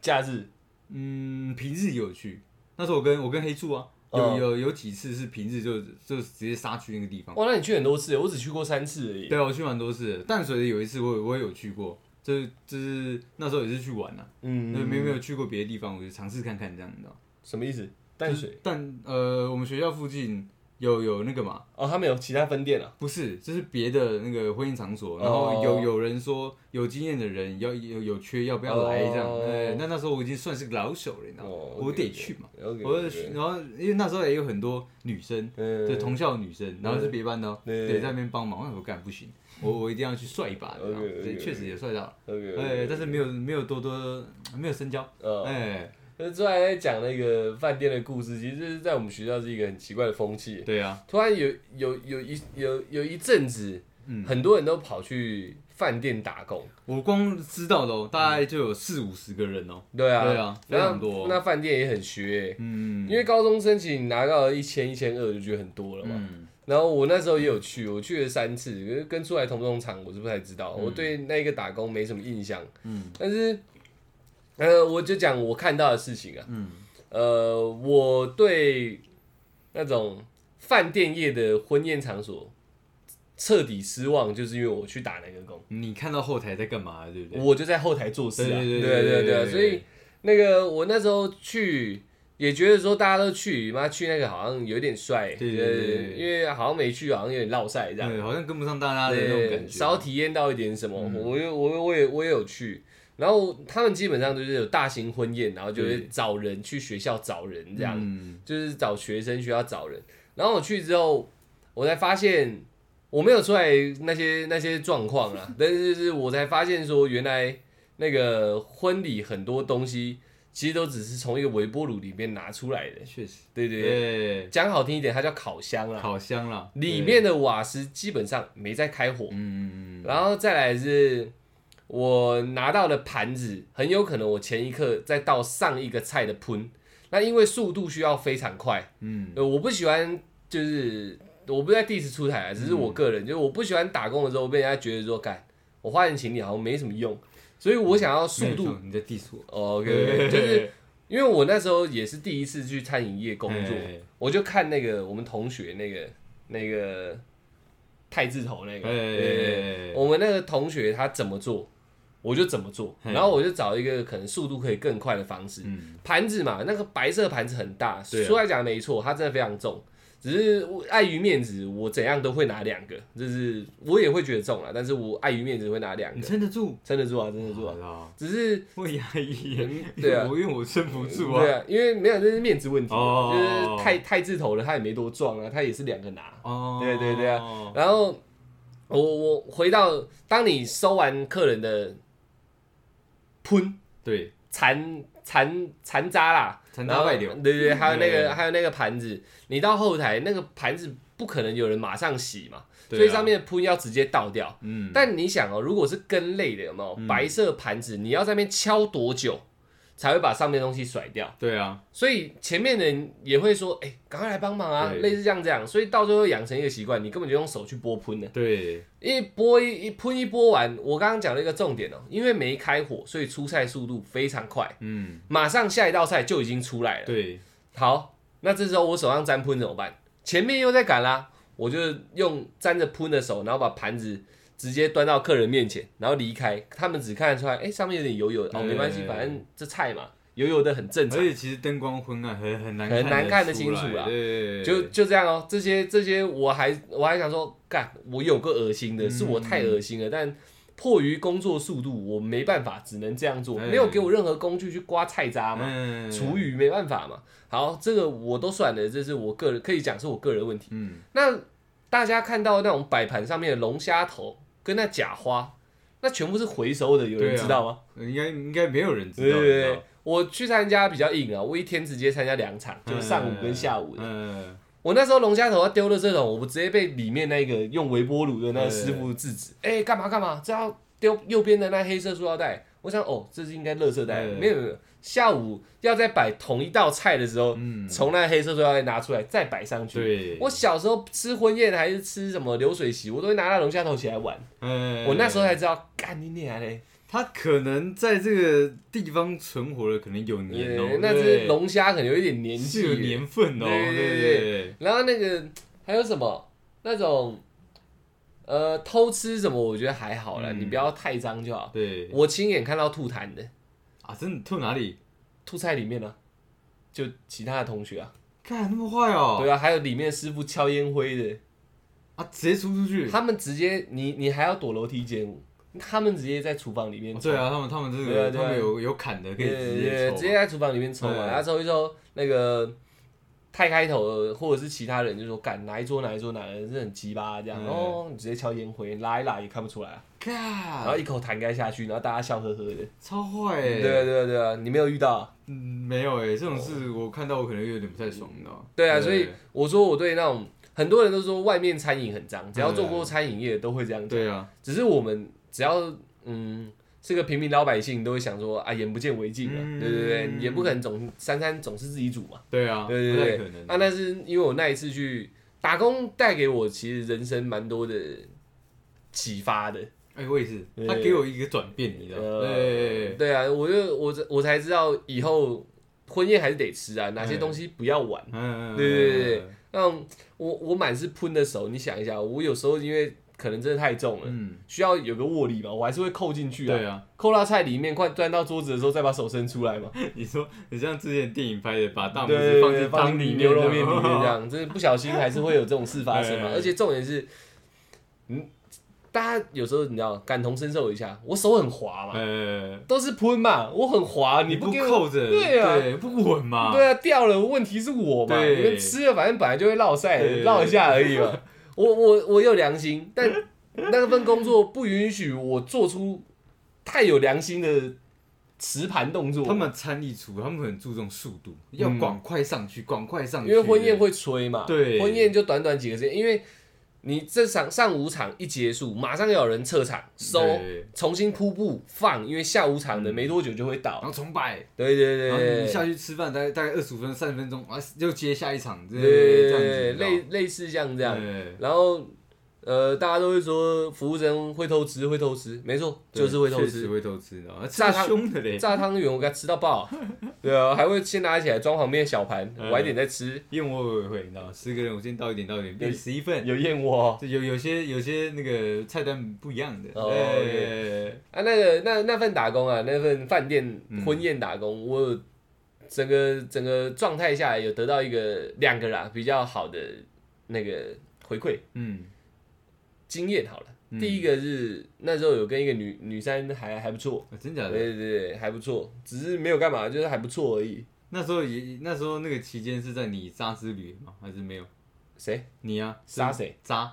假日？嗯，平日也有去，那时候我跟我跟黑柱啊，有、嗯有有几次是平日就就直接杀去那个地方。哇，那你去很多次，我只去过三次而已。对啊，我去蛮多次的，淡水的有一次我我也有去过，就是就是那时候也是去玩啊，嗯那、没没有去过别的地方，我就尝试看看这样，你知道？什么意思？淡水就是但呃，我们学校附近有有那个嘛，哦，他们有其他分店啊。不是，这是别的那个婚姻场所，然哦后有有人说有经验的人要有有缺要不要来这样，哦哎，那那时候我已经算是个老手了，你知道吗？哦我得去嘛我然后因为那时候也有很多女生，嗯对同校的女生，然后是别班的哦，对对，在那边帮忙，我干不行，我我一定要去帅一把，你知道确实也帅到了。哎，但是没有没有多多没有深交，呃，哎，就是出来在讲那个饭店的故事，其实是在我们学校是一个很奇怪的风气。对啊，突然有有有一有有一阵子，嗯。很多人都跑去饭店打工。我光知道的哦，大概就有四五十个人哦，对啊，对啊非常多那饭店也很学欸、嗯，因为高中申请拿到一千一千二就觉得很多了嘛。嗯然后我那时候也有去，我去了三次，跟出来同不同场我是不太知道，我对那个打工没什么印象。嗯但是，呃，我就讲我看到的事情啊，嗯呃，我对那种饭店业的婚宴场所彻底失望，就是因为我去打那个工，你看到后台在干嘛，对不对？我就在后台做事啊，对对对对对对对啊所以那个我那时候去。也觉得说大家都去，妈去那个好像有点帅，对对对对因为好像没去，好像有点落赛这样。对，好像跟不上大家的那种，感觉。少体验到一点什么。嗯我有我我也我也有去，然后他们基本上就是有大型婚宴，然后就会找人去学校找人这样，嗯就是找学生学校找人。然后我去之后，我才发现我没有出来那些那些状况啊，但是就是我才发现说，原来那个婚礼很多东西其实都只是从一个微波炉里面拿出来的。确实，对对对，对，讲好听一点，它叫烤箱啦。烤箱啦，里面的瓦斯基本上没在开火。嗯，，嗯嗯，然后再来是我拿到的盘子，很有可能我前一刻再倒上一个菜的喷，那因为速度需要非常快，嗯。呃我不喜欢就是我不在第一次出台啊，只是我个人，就是我不喜欢打工的时候被人家觉得说，干我花钱请你好像没什么用，所以我想要速度你在 diss 我哦，OK，就是因为我那时候也是第一次去餐饮业工作，哎我就看那个我们同学那个那个太字头那个，我们那个同学他怎么做，我就怎么做，然后我就找一个可能速度可以更快的方式。嗯，盘子嘛，那个白色盘子很大，说来讲没错，它真的非常重。只是碍于面子，我怎样都会拿两个，就是我也会觉得重了，但是我碍于面子会拿两你个，撑得住，撑得住啊，撑得住啊。啊，只是我压抑对啊我因为我撑不住啊，对啊，因为没有这是面子问题就是太太字头了，他也没多壮啊，他也是两个拿。哦，对对对啊，然后我我回到当你收完客人的喷对，残残残渣啦，残渣败流，对对对，还有那对个还有那个盘子，你到后台那个盘子不可能有人马上洗嘛，所以上面的喷要直接倒掉。嗯，但你想哦，如果是根类的，有没有？嗯。白色盘子，你要在那边敲多久才会把上面的东西甩掉？对啊，所以前面的人也会说，哎、赶快来帮忙啊，对。类似这样这样，所以到最后养成一个习惯，你根本就用手去拨喷的，对，因为拨一一喷一拨完，我刚刚讲了一个重点哦、因为没开火，所以出菜速度非常快，嗯，马上下一道菜就已经出来了。对，好，那这时候我手上沾喷怎么办？前面又在赶啦，我就用沾着喷的手，然后把盘子直接端到客人面前，然后离开，他们只看得出来，哎、上面有点油油的，哦，对。没关系，反正这菜嘛，油油的很正常。而。且其实灯光昏暗，很很难很难看得清楚啦来对，就就这样哦，这些这些我还我还想说，干，我有个恶心的，是我太恶心了，但迫于工作速度，我没办法，只能这样做，哎。没有给我任何工具去刮菜渣嘛，嗯厨余没办法嘛。好，这个我都算了，这是我个人可以讲是我个人问题。嗯，那大家看到那种摆盘上面的龙虾头跟那假花，那全部是回收的，有人知道吗？应该应该没有人知道，对对对我去参加比较硬啊，我一天直接参加两场，就是上午跟下午的。嗯，我那时候龙虾头要丢的这种，我直接被里面那个用微波炉的那个师傅制止。哎、干嘛干嘛？这要丢右边的那黑色塑料袋。我想，哦，这是应该垃圾袋。嗯没有没有，下午要在摆同一道菜的时候，嗯，从那黑色塑料袋拿出来再摆上去。对，我小时候吃婚宴还是吃什么流水席，我都会拿那龙虾头起来玩。嗯，我那时候才知道，干你娘嘞！他可能在这个地方存活了，可能有年那只对龙虾可能有一点年纪是有，年份哦，对对对对对，然后那个还有什么那种呃偷吃什么，我觉得还好啦，嗯。你不要太脏就好。对。我亲眼看到吐痰的，啊，真的？吐哪里？吐菜里面呢、就其他的同学啊，干那么坏哦，对啊，还有里面师傅敲烟灰的，啊，直接出出去，他们直接你你还要躲楼梯间，他们直接在厨房里面抽，对啊，他们他们这个对啊对啊。他们有有砍的可以对直对对，抽直接在厨房里面抽嘛，对。然后抽一抽，那个太开头了或者是其他人就说干哪一桌哪一桌哪个人是很鸡巴这样，嗯。哦，你直接敲烟灰拉一拉也看不出来。啊，然后，一口痰盖下去，然后大家笑呵呵的，超坏哎，对啊对啊对啊，你没有遇到？啊？嗯，没有哎，这种事我看到我可能有点不太爽，你知道吗？对啊，所以我说我对那种很多人都说外面餐饮很脏，只要做过餐饮业的都会这样讲，对啊，只是我们只要嗯是个平民老百姓，都会想说啊眼不见为净啊，嗯。对对对，也不可能总三餐总是自己煮嘛，对啊，对对对。啊，但是因为我那一次去打工，带给我其实人生蛮多的启发的。哎，我也是，他给我一个转变，你知道吗？呃对，对啊，我就我我才知道以后婚宴还是得吃啊，哪些嗯东西不要玩。嗯，对对对对。那我我满是喷的手，你想一下，我有时候因为可能真的太重了，嗯，需要有个握力吧，我还是会扣进去啊。对啊，扣到菜里面，快端到桌子的时候，再把手伸出来嘛。你说你像之前电影拍的，把大拇指放进对对放汤里面，牛肉面里面这，样，就是不小心还是会有这种事发生嘛。而且重点是，嗯，大家有时候你知道感同身受一下，我手很滑嘛，呃，都是喷嘛，我很滑，你不扣着，对啊。对，不稳嘛，对啊，掉了，问题是我嘛，对。你们吃了反正本来就会落晒，对。落一下而已嘛。我我我有良心，但那份工作不允许我做出太有良心的持盘动作。他们餐艺厨，他们很注重速度，要嗯赶快上去，赶快上去，因为婚宴会催嘛，对婚宴就短短几个时间，因为你这场上午场一结束，马上要有人撤场收，对。重新铺布放，因为下午场的没多久就会然。后重摆，对对对然后你下去吃饭，大概大概二十五分钟、三十分钟，啊，又接下一场，对对对，子，类类似像这样，对。然后呃，大家都会说服务生会偷吃，会偷吃，没错，就是会偷吃。会偷吃，然后炸汤凶的嘞，炸汤圆我给他吃到爆，对啊，还会先拿起来装旁边的小盘，嗯晚一点再吃。燕窝我也会，你知道吗？十个人我先倒一点，倒一点，变十一份。有燕窝有有些有些那个菜单不一样的，哦哎啊，那个那那份打工啊，那份饭店嗯婚宴打工，我整个整个状态下来有得到一个两个啦比较好的那个回馈嗯，经验好了。嗯第一个是那时候有跟一个女女生还还不错，啊真假的？对对对，还不错，只是没有干嘛，就是还不错而已。那时候也那时候那个期间是在你渣之旅吗？还是没有？谁？你啊，杀谁？渣。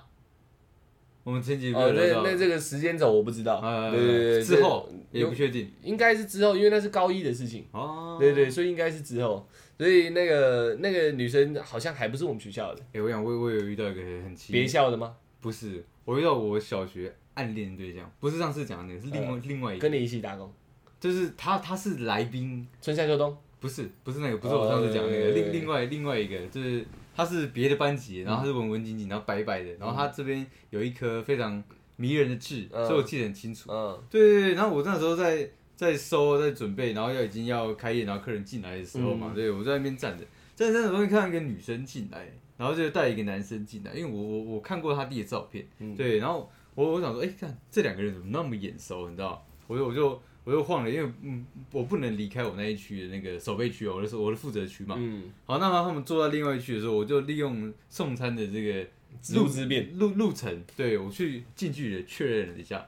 我们前几集哦，那那这个时间轴我不知道，呃对对对，之后也不确定应该是之后，因为那是高一的事情，哦。对对，所以应该是之后，所以那个那个女生好像还不是我们学校的，哎，我想我我有遇到一个很奇别校的吗？不是，我遇到我小学暗恋对象，不是上次讲的那个，是另外另外一个，跟你一起打工，就是他他是来宾，春夏秋冬，不是不是那个，不是我上次讲的那个，哦另另外另外一个就是他是别的班级，然后他是文文静静，然后白白的，然后他这边有一颗非常迷人的痣，嗯。所以我记得很清楚。嗯。对对对，然后我那时候在在收在准备，然后要已经要开业，然后客人进来的时候嘛，嗯。对我在那边站着，站着站着突然看到一个女生进来，然后就带一个男生进来，因为我我我看过他弟的照片，嗯对，然后我我想说，哎、看这两个人怎么那么眼熟，你知道？我就我就我就晃了，因为嗯，我不能离开我那一区的那个守备区哦，我的是我的负责区嘛。嗯，好，那么他们坐在另外一区的时候，我就利用送餐的这个路之便，路路程，对我去近距离的确认了一下，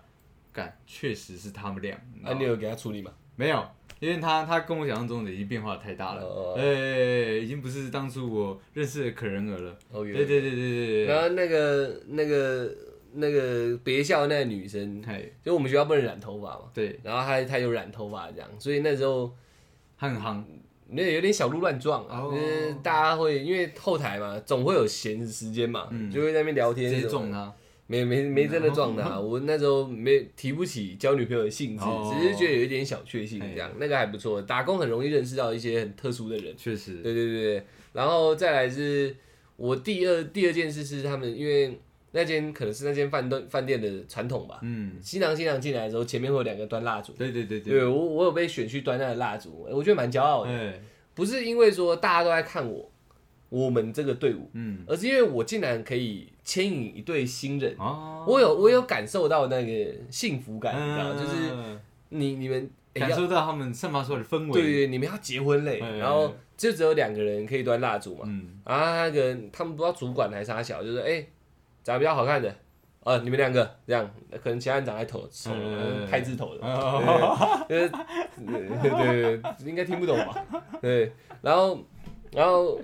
干，确实是他们俩。你知道啊，你有给他处理吗？没有，因为他他跟我想象中的已经变化太大了，哦哎、已经不是当初我认识的可人儿了。OK，对对对对对然后那个那个那个别校那个女生，嗨，就我们学校不能染头发嘛，对，然后她她有染头发这样，所以那时候他很夯，那有点小鹿乱撞啊，哦。就是大家会因为后台嘛，总会有闲时间嘛，嗯。就会在那边聊天什么的，接撞他。没没没真的撞他，我那时候没提不起交女朋友的兴致，哦。只是觉得有一点小确幸这样，那个还不错。打工很容易认识到一些很特殊的人，确实，对对对。对。然后再来是我第二第二件事是他们因为那间可能是那间饭店饭店的传统吧，嗯，新郎新娘进来的时候前面会有两个端蜡烛，对对对对。我我有被选去端那个蜡烛，我觉得蛮骄傲的，哎，不是因为说大家都在看我我们这个队伍，嗯，而是因为我竟然可以牵引一对新人。哦，我有我有感受到那个幸福感，你知道吗，就是嗯你你们感受到他们散发出来的氛围。对对，你们要结婚嘞，哎然后就只有两个人可以端蜡烛嘛，嗯，啊，那个他们不知道主管还是他小，就是哎、长得比较好看的，呃，你们两个这样，可能其他人长得头丑，嗯太字头的，对对对，应该听不懂吧？对，然后然后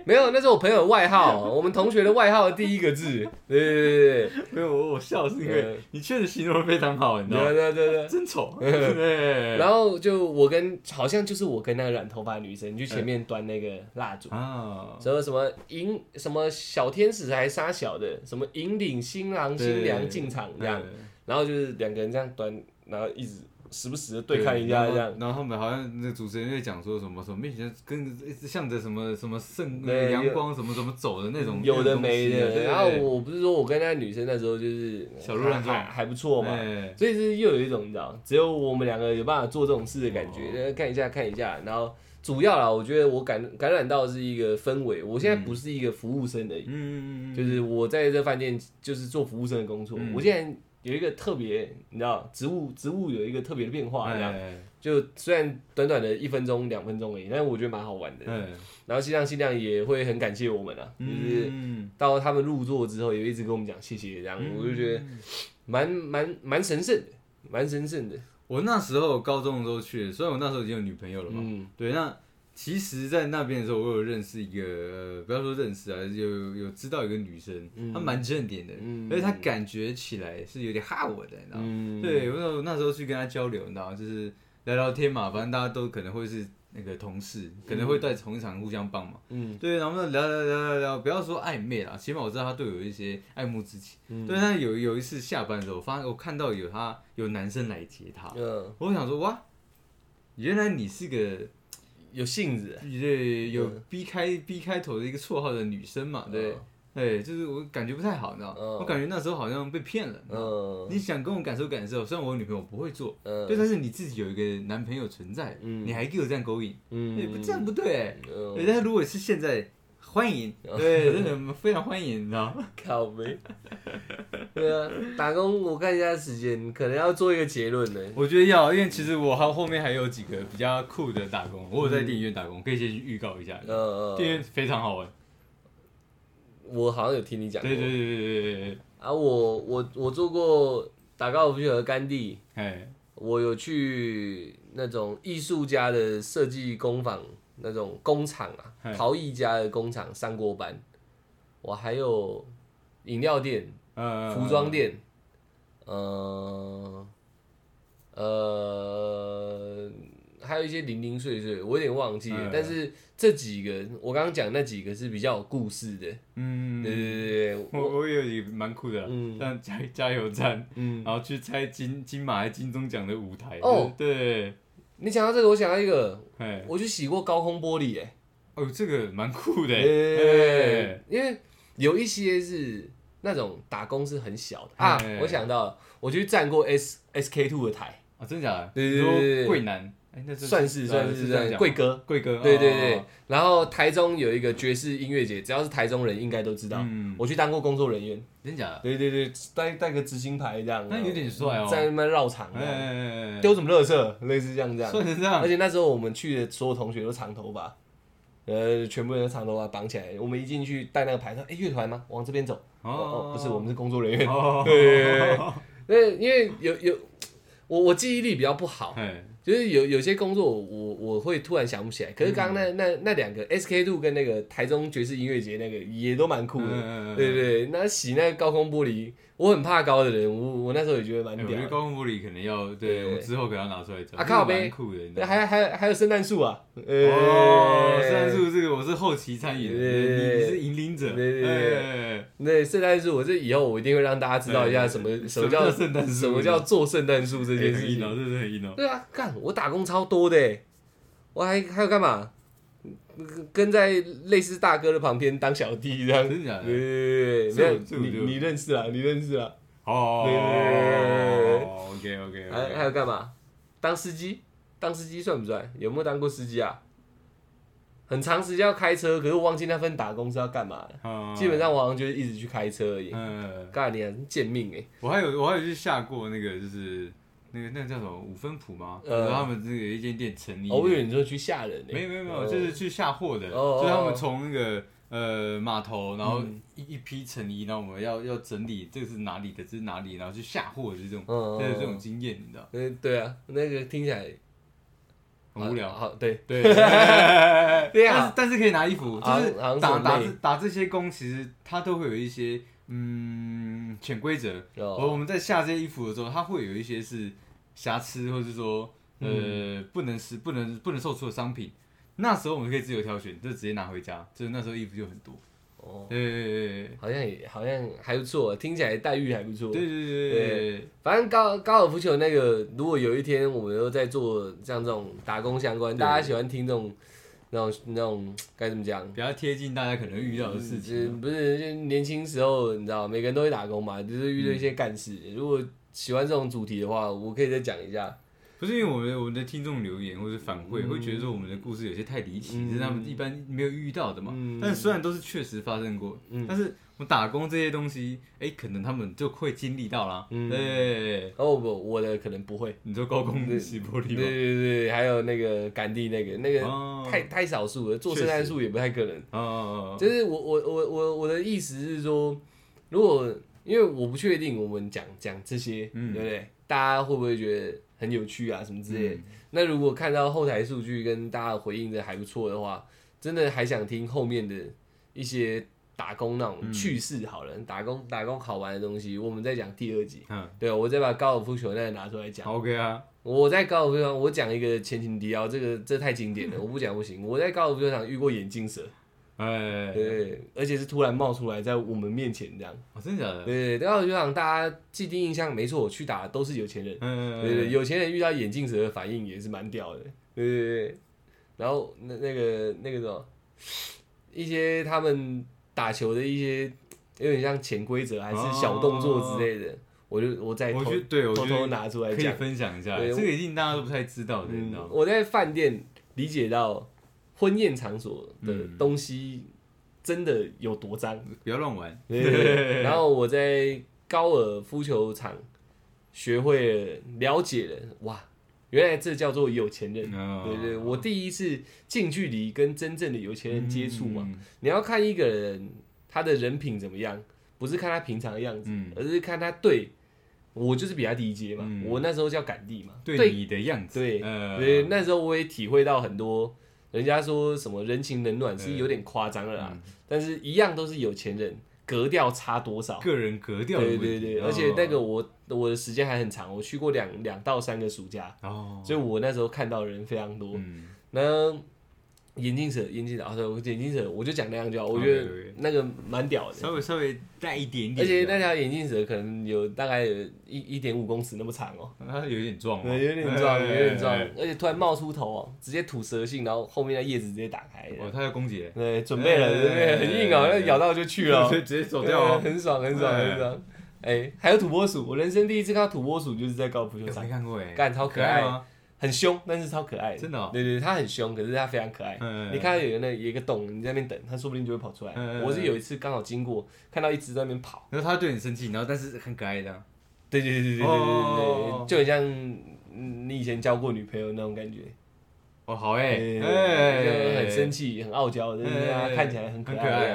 没有，那是我朋友的外号，我们同学的外号的第一个字，对对对对没有我我笑是因为呃你确实形容的非常好，你知道吗？对对对。真丑。对，然后就我跟好像就是我跟那个染头发的女生去前面端那个蜡烛，啊，什么什么引什么小天使还杀小的，什么引领新郎新娘进场这样，然后就是两个人这样端，然后一直时不时的对看一下这样。然后。后他们好像那个主持人在讲说什么什么面前跟一直向着什么什么圣对阳光什么什么走的那种，有的没的，然后我不是说我跟那女生那时候就是小鹿乱撞。还还不错嘛，哎所以是又有一种你知道，只有我们两个有办法做这种事的感哦。觉，看一下看一下，然后主要啦，我觉得我感感染到的是一个氛围，我现在不是一个服务生而已，嗯，就是我在这饭店就是做服务生的工作，嗯。我现在有一个特别，你知道，植物植物有一个特别的变化，这样，哎就虽然短短的一分钟两分钟而已，但是我觉得蛮好玩的。哎，然后新郎新娘也会很感谢我们啊，就是嗯，到他们入座之后，也一直跟我们讲谢谢，这样、我就觉得蛮蛮蛮神圣的，蛮神圣的。我那时候高中的时候去的，虽然我那时候已经有女朋友了嘛，嗯。对，那其实，在那边的时候，我有认识一个，呃、不要说认识啊，有有知道一个女生，嗯她蛮正点的，嗯而且她感觉起来是有点哈我的，你知道吗？嗯，对，我那时候那时候去跟她交流，你知道吗，就是聊聊天嘛，反正大家都可能会是那个同事，可能会在同一场互相帮忙。嗯对，然后聊聊聊聊聊，不要说暧昧啦，起码我知道她对我有一些爱慕之情。嗯对，但有有一次下班的时候，我发现我看到有她有男生来接她，嗯，我想说哇，原来你是个有性子，对有 B 开 B 开头的一个绰号的女生嘛，对嗯，对，就是我感觉不太好，你知道吗？嗯。我感觉那时候好像被骗了。你想跟我感受感受，虽然我女朋友不会做，嗯。对，但是你自己有一个男朋友存在，嗯。你还给我这样勾引，这样不对，但是如果是现在，欢迎，对，真的非常欢迎，你知道吗？靠背。对啊，打工我看一下时间，可能要做一个结论呢。我觉得要，因为其实我还后面还有几个比较酷的打工，我有在电影院打工，可以先去预告一下，嗯嗯，电影院非常好玩。我好像有听你讲过对对对对对对对，啊，我我我做过打高尔夫球和甘地，哎，我有去那种艺术家的设计工坊那种工厂啊，陶艺家的工厂上过班。我还有饮料店、呃，服装店，呃呃，还有一些零零碎碎，我有点忘记了。嗯但是这几个，我刚刚讲那几个是比较有故事的。嗯，对对对对，我我也蛮酷的，嗯像加加油站，嗯，然后去猜金金马还金钟奖的舞台。哦对，你讲到这个，我想到一个，哎，我去洗过高空玻璃、哎，哦，这个蛮酷的，因为有一些是那种打工是很小的。啊哎，我想到了，我去站过 S S K two 的台，啊，真的假的？对对对对对。你说贵南，哎，那是算是算是算是贵哥，哥，贵哥，对对对哦，，然后台中有一个爵士音乐节，只要是台中人应该都知道，嗯，我去当过工作人员，真假的？对对对，带带个执行牌这样，那有点帅哦在那边绕场哎丢什么垃圾，类似这样这样，帅成这样而，且那时候我们去的所有同学都长头发，呃，全部人都长头发绑起来。我们一进去带那个牌说：“哎、乐团吗？往这边走。”哦哦，不是，我们是工作人员。哦，对对对对，因为有有我我记忆力比较不好，哎，就是有有些工作我我会突然想不起来。可是刚刚那那那两个 SK two 跟那个台中爵士音乐节那个也都蛮酷的。嗯对对对，那洗那个高空玻璃，我很怕高的人，我我那时候也觉得蛮屌我觉得。高空玻璃可能要，对对我之后可能要拿出来讲，啊靠呗。蛮酷的，你知对，还还还有圣诞树啊！哦，哎。圣诞树这个我是后期参与的，你你是引领者，对对对哎那圣诞树，我这以后我一定会让大家知道一下什么对什么叫什么叫圣诞树？什么叫做圣诞树这件事情。很硬哦，这是很硬哦，对啊，干我打工超多的欸，我还还有干嘛？跟在类似大哥的旁边当小弟这样。真的假的对你你认识啊？你认识啊？哦对对对，OK OK 还还有干嘛？当司机？当司机算不算？有没有当过司机啊？很长时间要开车，可是我忘记那份打工是要干嘛的。基本上我好像就是一直去开车而已。嗯，干你啊，贱命哎！我还有我还有去下过那个就是那个那个叫什么五分埔吗？呃呃，他们这个有一间店成立的。哦，我以为你说去吓人呢。没有没有没有，哦就是去下货的，哦就是他们从那个呃码头，然后嗯一一批成衣，然后我们要要整理这个是哪里的，这是哪里，然后去下货的这种，嗯嗯对这嗯种经验，你知道，嗯，对啊，那个听起来很无聊。好，对对，对但啊但是可以拿衣服，就是打打打这些工，其实它都会有一些嗯潜规则。哦而我们在下这些衣服的时候，它会有一些是瑕疵，或是说呃不能是不能不能售出的商品。那时候我们可以自由挑选，就直接拿回家。就是那时候衣服就很多。哦，对对对好像也好像还不错，听起来待遇还不错。对对对对对反正高高尔夫球那个，如果有一天我们又在做像这种打工相关，对大家喜欢听这种那种那种该怎么讲？比较贴近大家可能遇到的事嗯情。不是就年轻时候，你知道，每个人都会打工嘛，就是遇到一些干事。如果喜欢这种主题的话，我可以再讲一下。不是因为我们我们的听众留言或者反馈，嗯会觉得说我们的故事有些太离奇，嗯是他们一般没有遇到的嘛。嗯但虽然都是确实发生过，嗯但是我打工这些东西，哎、可能他们就会经历到啦。嗯对，哦不，我的可能不会。你说高空洗玻璃对对？对，还有那个赶地那个那个哦太太少数了，做圣诞树也不太可能。哦哦哦，就是我我我我我的意思是说，如果因为我不确定我们讲讲这些，嗯对不对？大家会不会觉得很有趣啊什么之类的？嗯那如果看到后台数据跟大家回应的还不错的话，真的还想听后面的一些打工那种嗯趣事好了，打工打工好玩的东西，我们再讲第二集。嗯，对，我再把高尔夫球那个拿出来讲。OK 啊，我在高尔夫球场，我讲一个前情提要，这个这太经典了，我不讲不行。我在高尔夫球场遇过眼镜蛇，哎，对，而且是突然冒出来在我们面前这样。哦，真的假的？对，高尔夫球场大家既定印象没错，我去打都是有钱人。嗯，对对，有钱人遇到眼镜蛇的反应也是蛮屌的。对对对，然后那那个那个什么，一些他们打球的一些有点像潜规则还是小动作之类的，我就我在偷对，我偷偷拿出来讲。分享一下，对这个一定大家都不太知道的，你知道？我在饭店理解到婚宴场所的嗯。东西真的有多脏。不要乱玩。对，然后我在高尔夫球场学会了了解了，哇，原来这叫做有钱人。哦。对对，我第一次近距离跟真正的有钱人接触嘛。嗯。你要看一个人他的人品怎么样，不是看他平常的样子，嗯。而是看他对我就是比他低阶嘛。嗯。我那时候叫赶地嘛，对你的样子，对。呃。对，那时候我也体会到很多，人家说什么人情冷暖是有点夸张了啦，嗯。但是一样都是有钱人，格调差多少？个人格调的对对对，哦。而且那个我我的时间还很长，我去过两两到三个暑假，哦，所以我那时候看到人非常多。嗯，那眼镜蛇，眼镜蛇，啊，对，我眼镜蛇，我就讲那样就好，我觉得那个蛮屌的。稍微稍微带一点点，而且那条眼镜蛇可能有大概有一一点五公尺那么长哦、它有点壮嘛，对，有点壮，有点壮，哎而且突然冒出头哦，直接吐蛇信，然后后面的叶子直接打开，哦，它要攻击了，对，准备了，哎对不对？很硬哦，那咬到就去了。哦，直接走掉哦，对很爽，很爽，哎很爽。哎，还有土拨鼠，我人生第一次看到土拨鼠就是在高尔夫球场。没，看过哎，干超可爱吗？很凶，但是超可爱的，真的哦？对对，它很凶，可是它非常可爱。嗯你看到有那有一个洞，你在那边等，它说不定就会跑出来。嗯我是有一次刚好经过，看到一只在那边跑，然后它对你生气，然后但是很可爱的，对对对对对对哦对，就很像嗯你以前交过女朋友那种感觉。哦，好哎，就哎，很生气、很傲娇，但是它看起来很可很可爱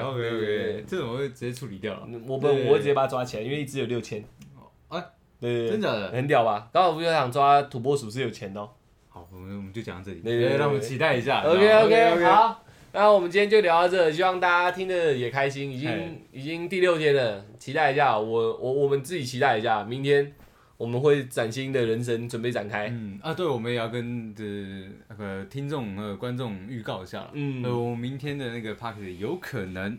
这种我会直接处理掉了，我不，我会直接把它抓起来，因为一只有六千。对对，真假的？很屌吧？高尔夫球场抓土拨鼠是有钱的哦。好，我们我们就讲到这里，对对让我们期待一下 OK OK，好，那我们今天就聊到这，希望大家听的也开心。已哎经已经第六天了，期待一下，我我我们自己期待一下，明天我们会崭新的人生准备展开。嗯啊，对，我们也要跟的那个听众和观众预告一下了。嗯呃，我明天的那个 p a r k 有可能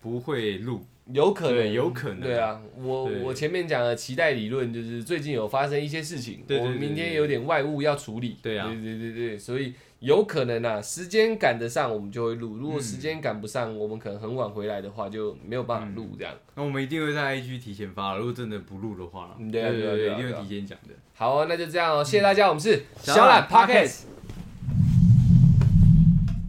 不会录，有可能，有可能。对啊，我我前面讲的期待理论就是最近有发生一些事情，我们明天有点外务要处理，对啊。对对对对，所以有可能啊，时间赶得上我们就会录，如果嗯时间赶不上，我们可能很晚回来的话就没有办法录这样。那我们一定会在 IG 提前发，如果真的不录的话，嗯对啊对对一定会提前讲的。好、哦，那就这样哦，谢谢大家，我们是小懒 Pockets。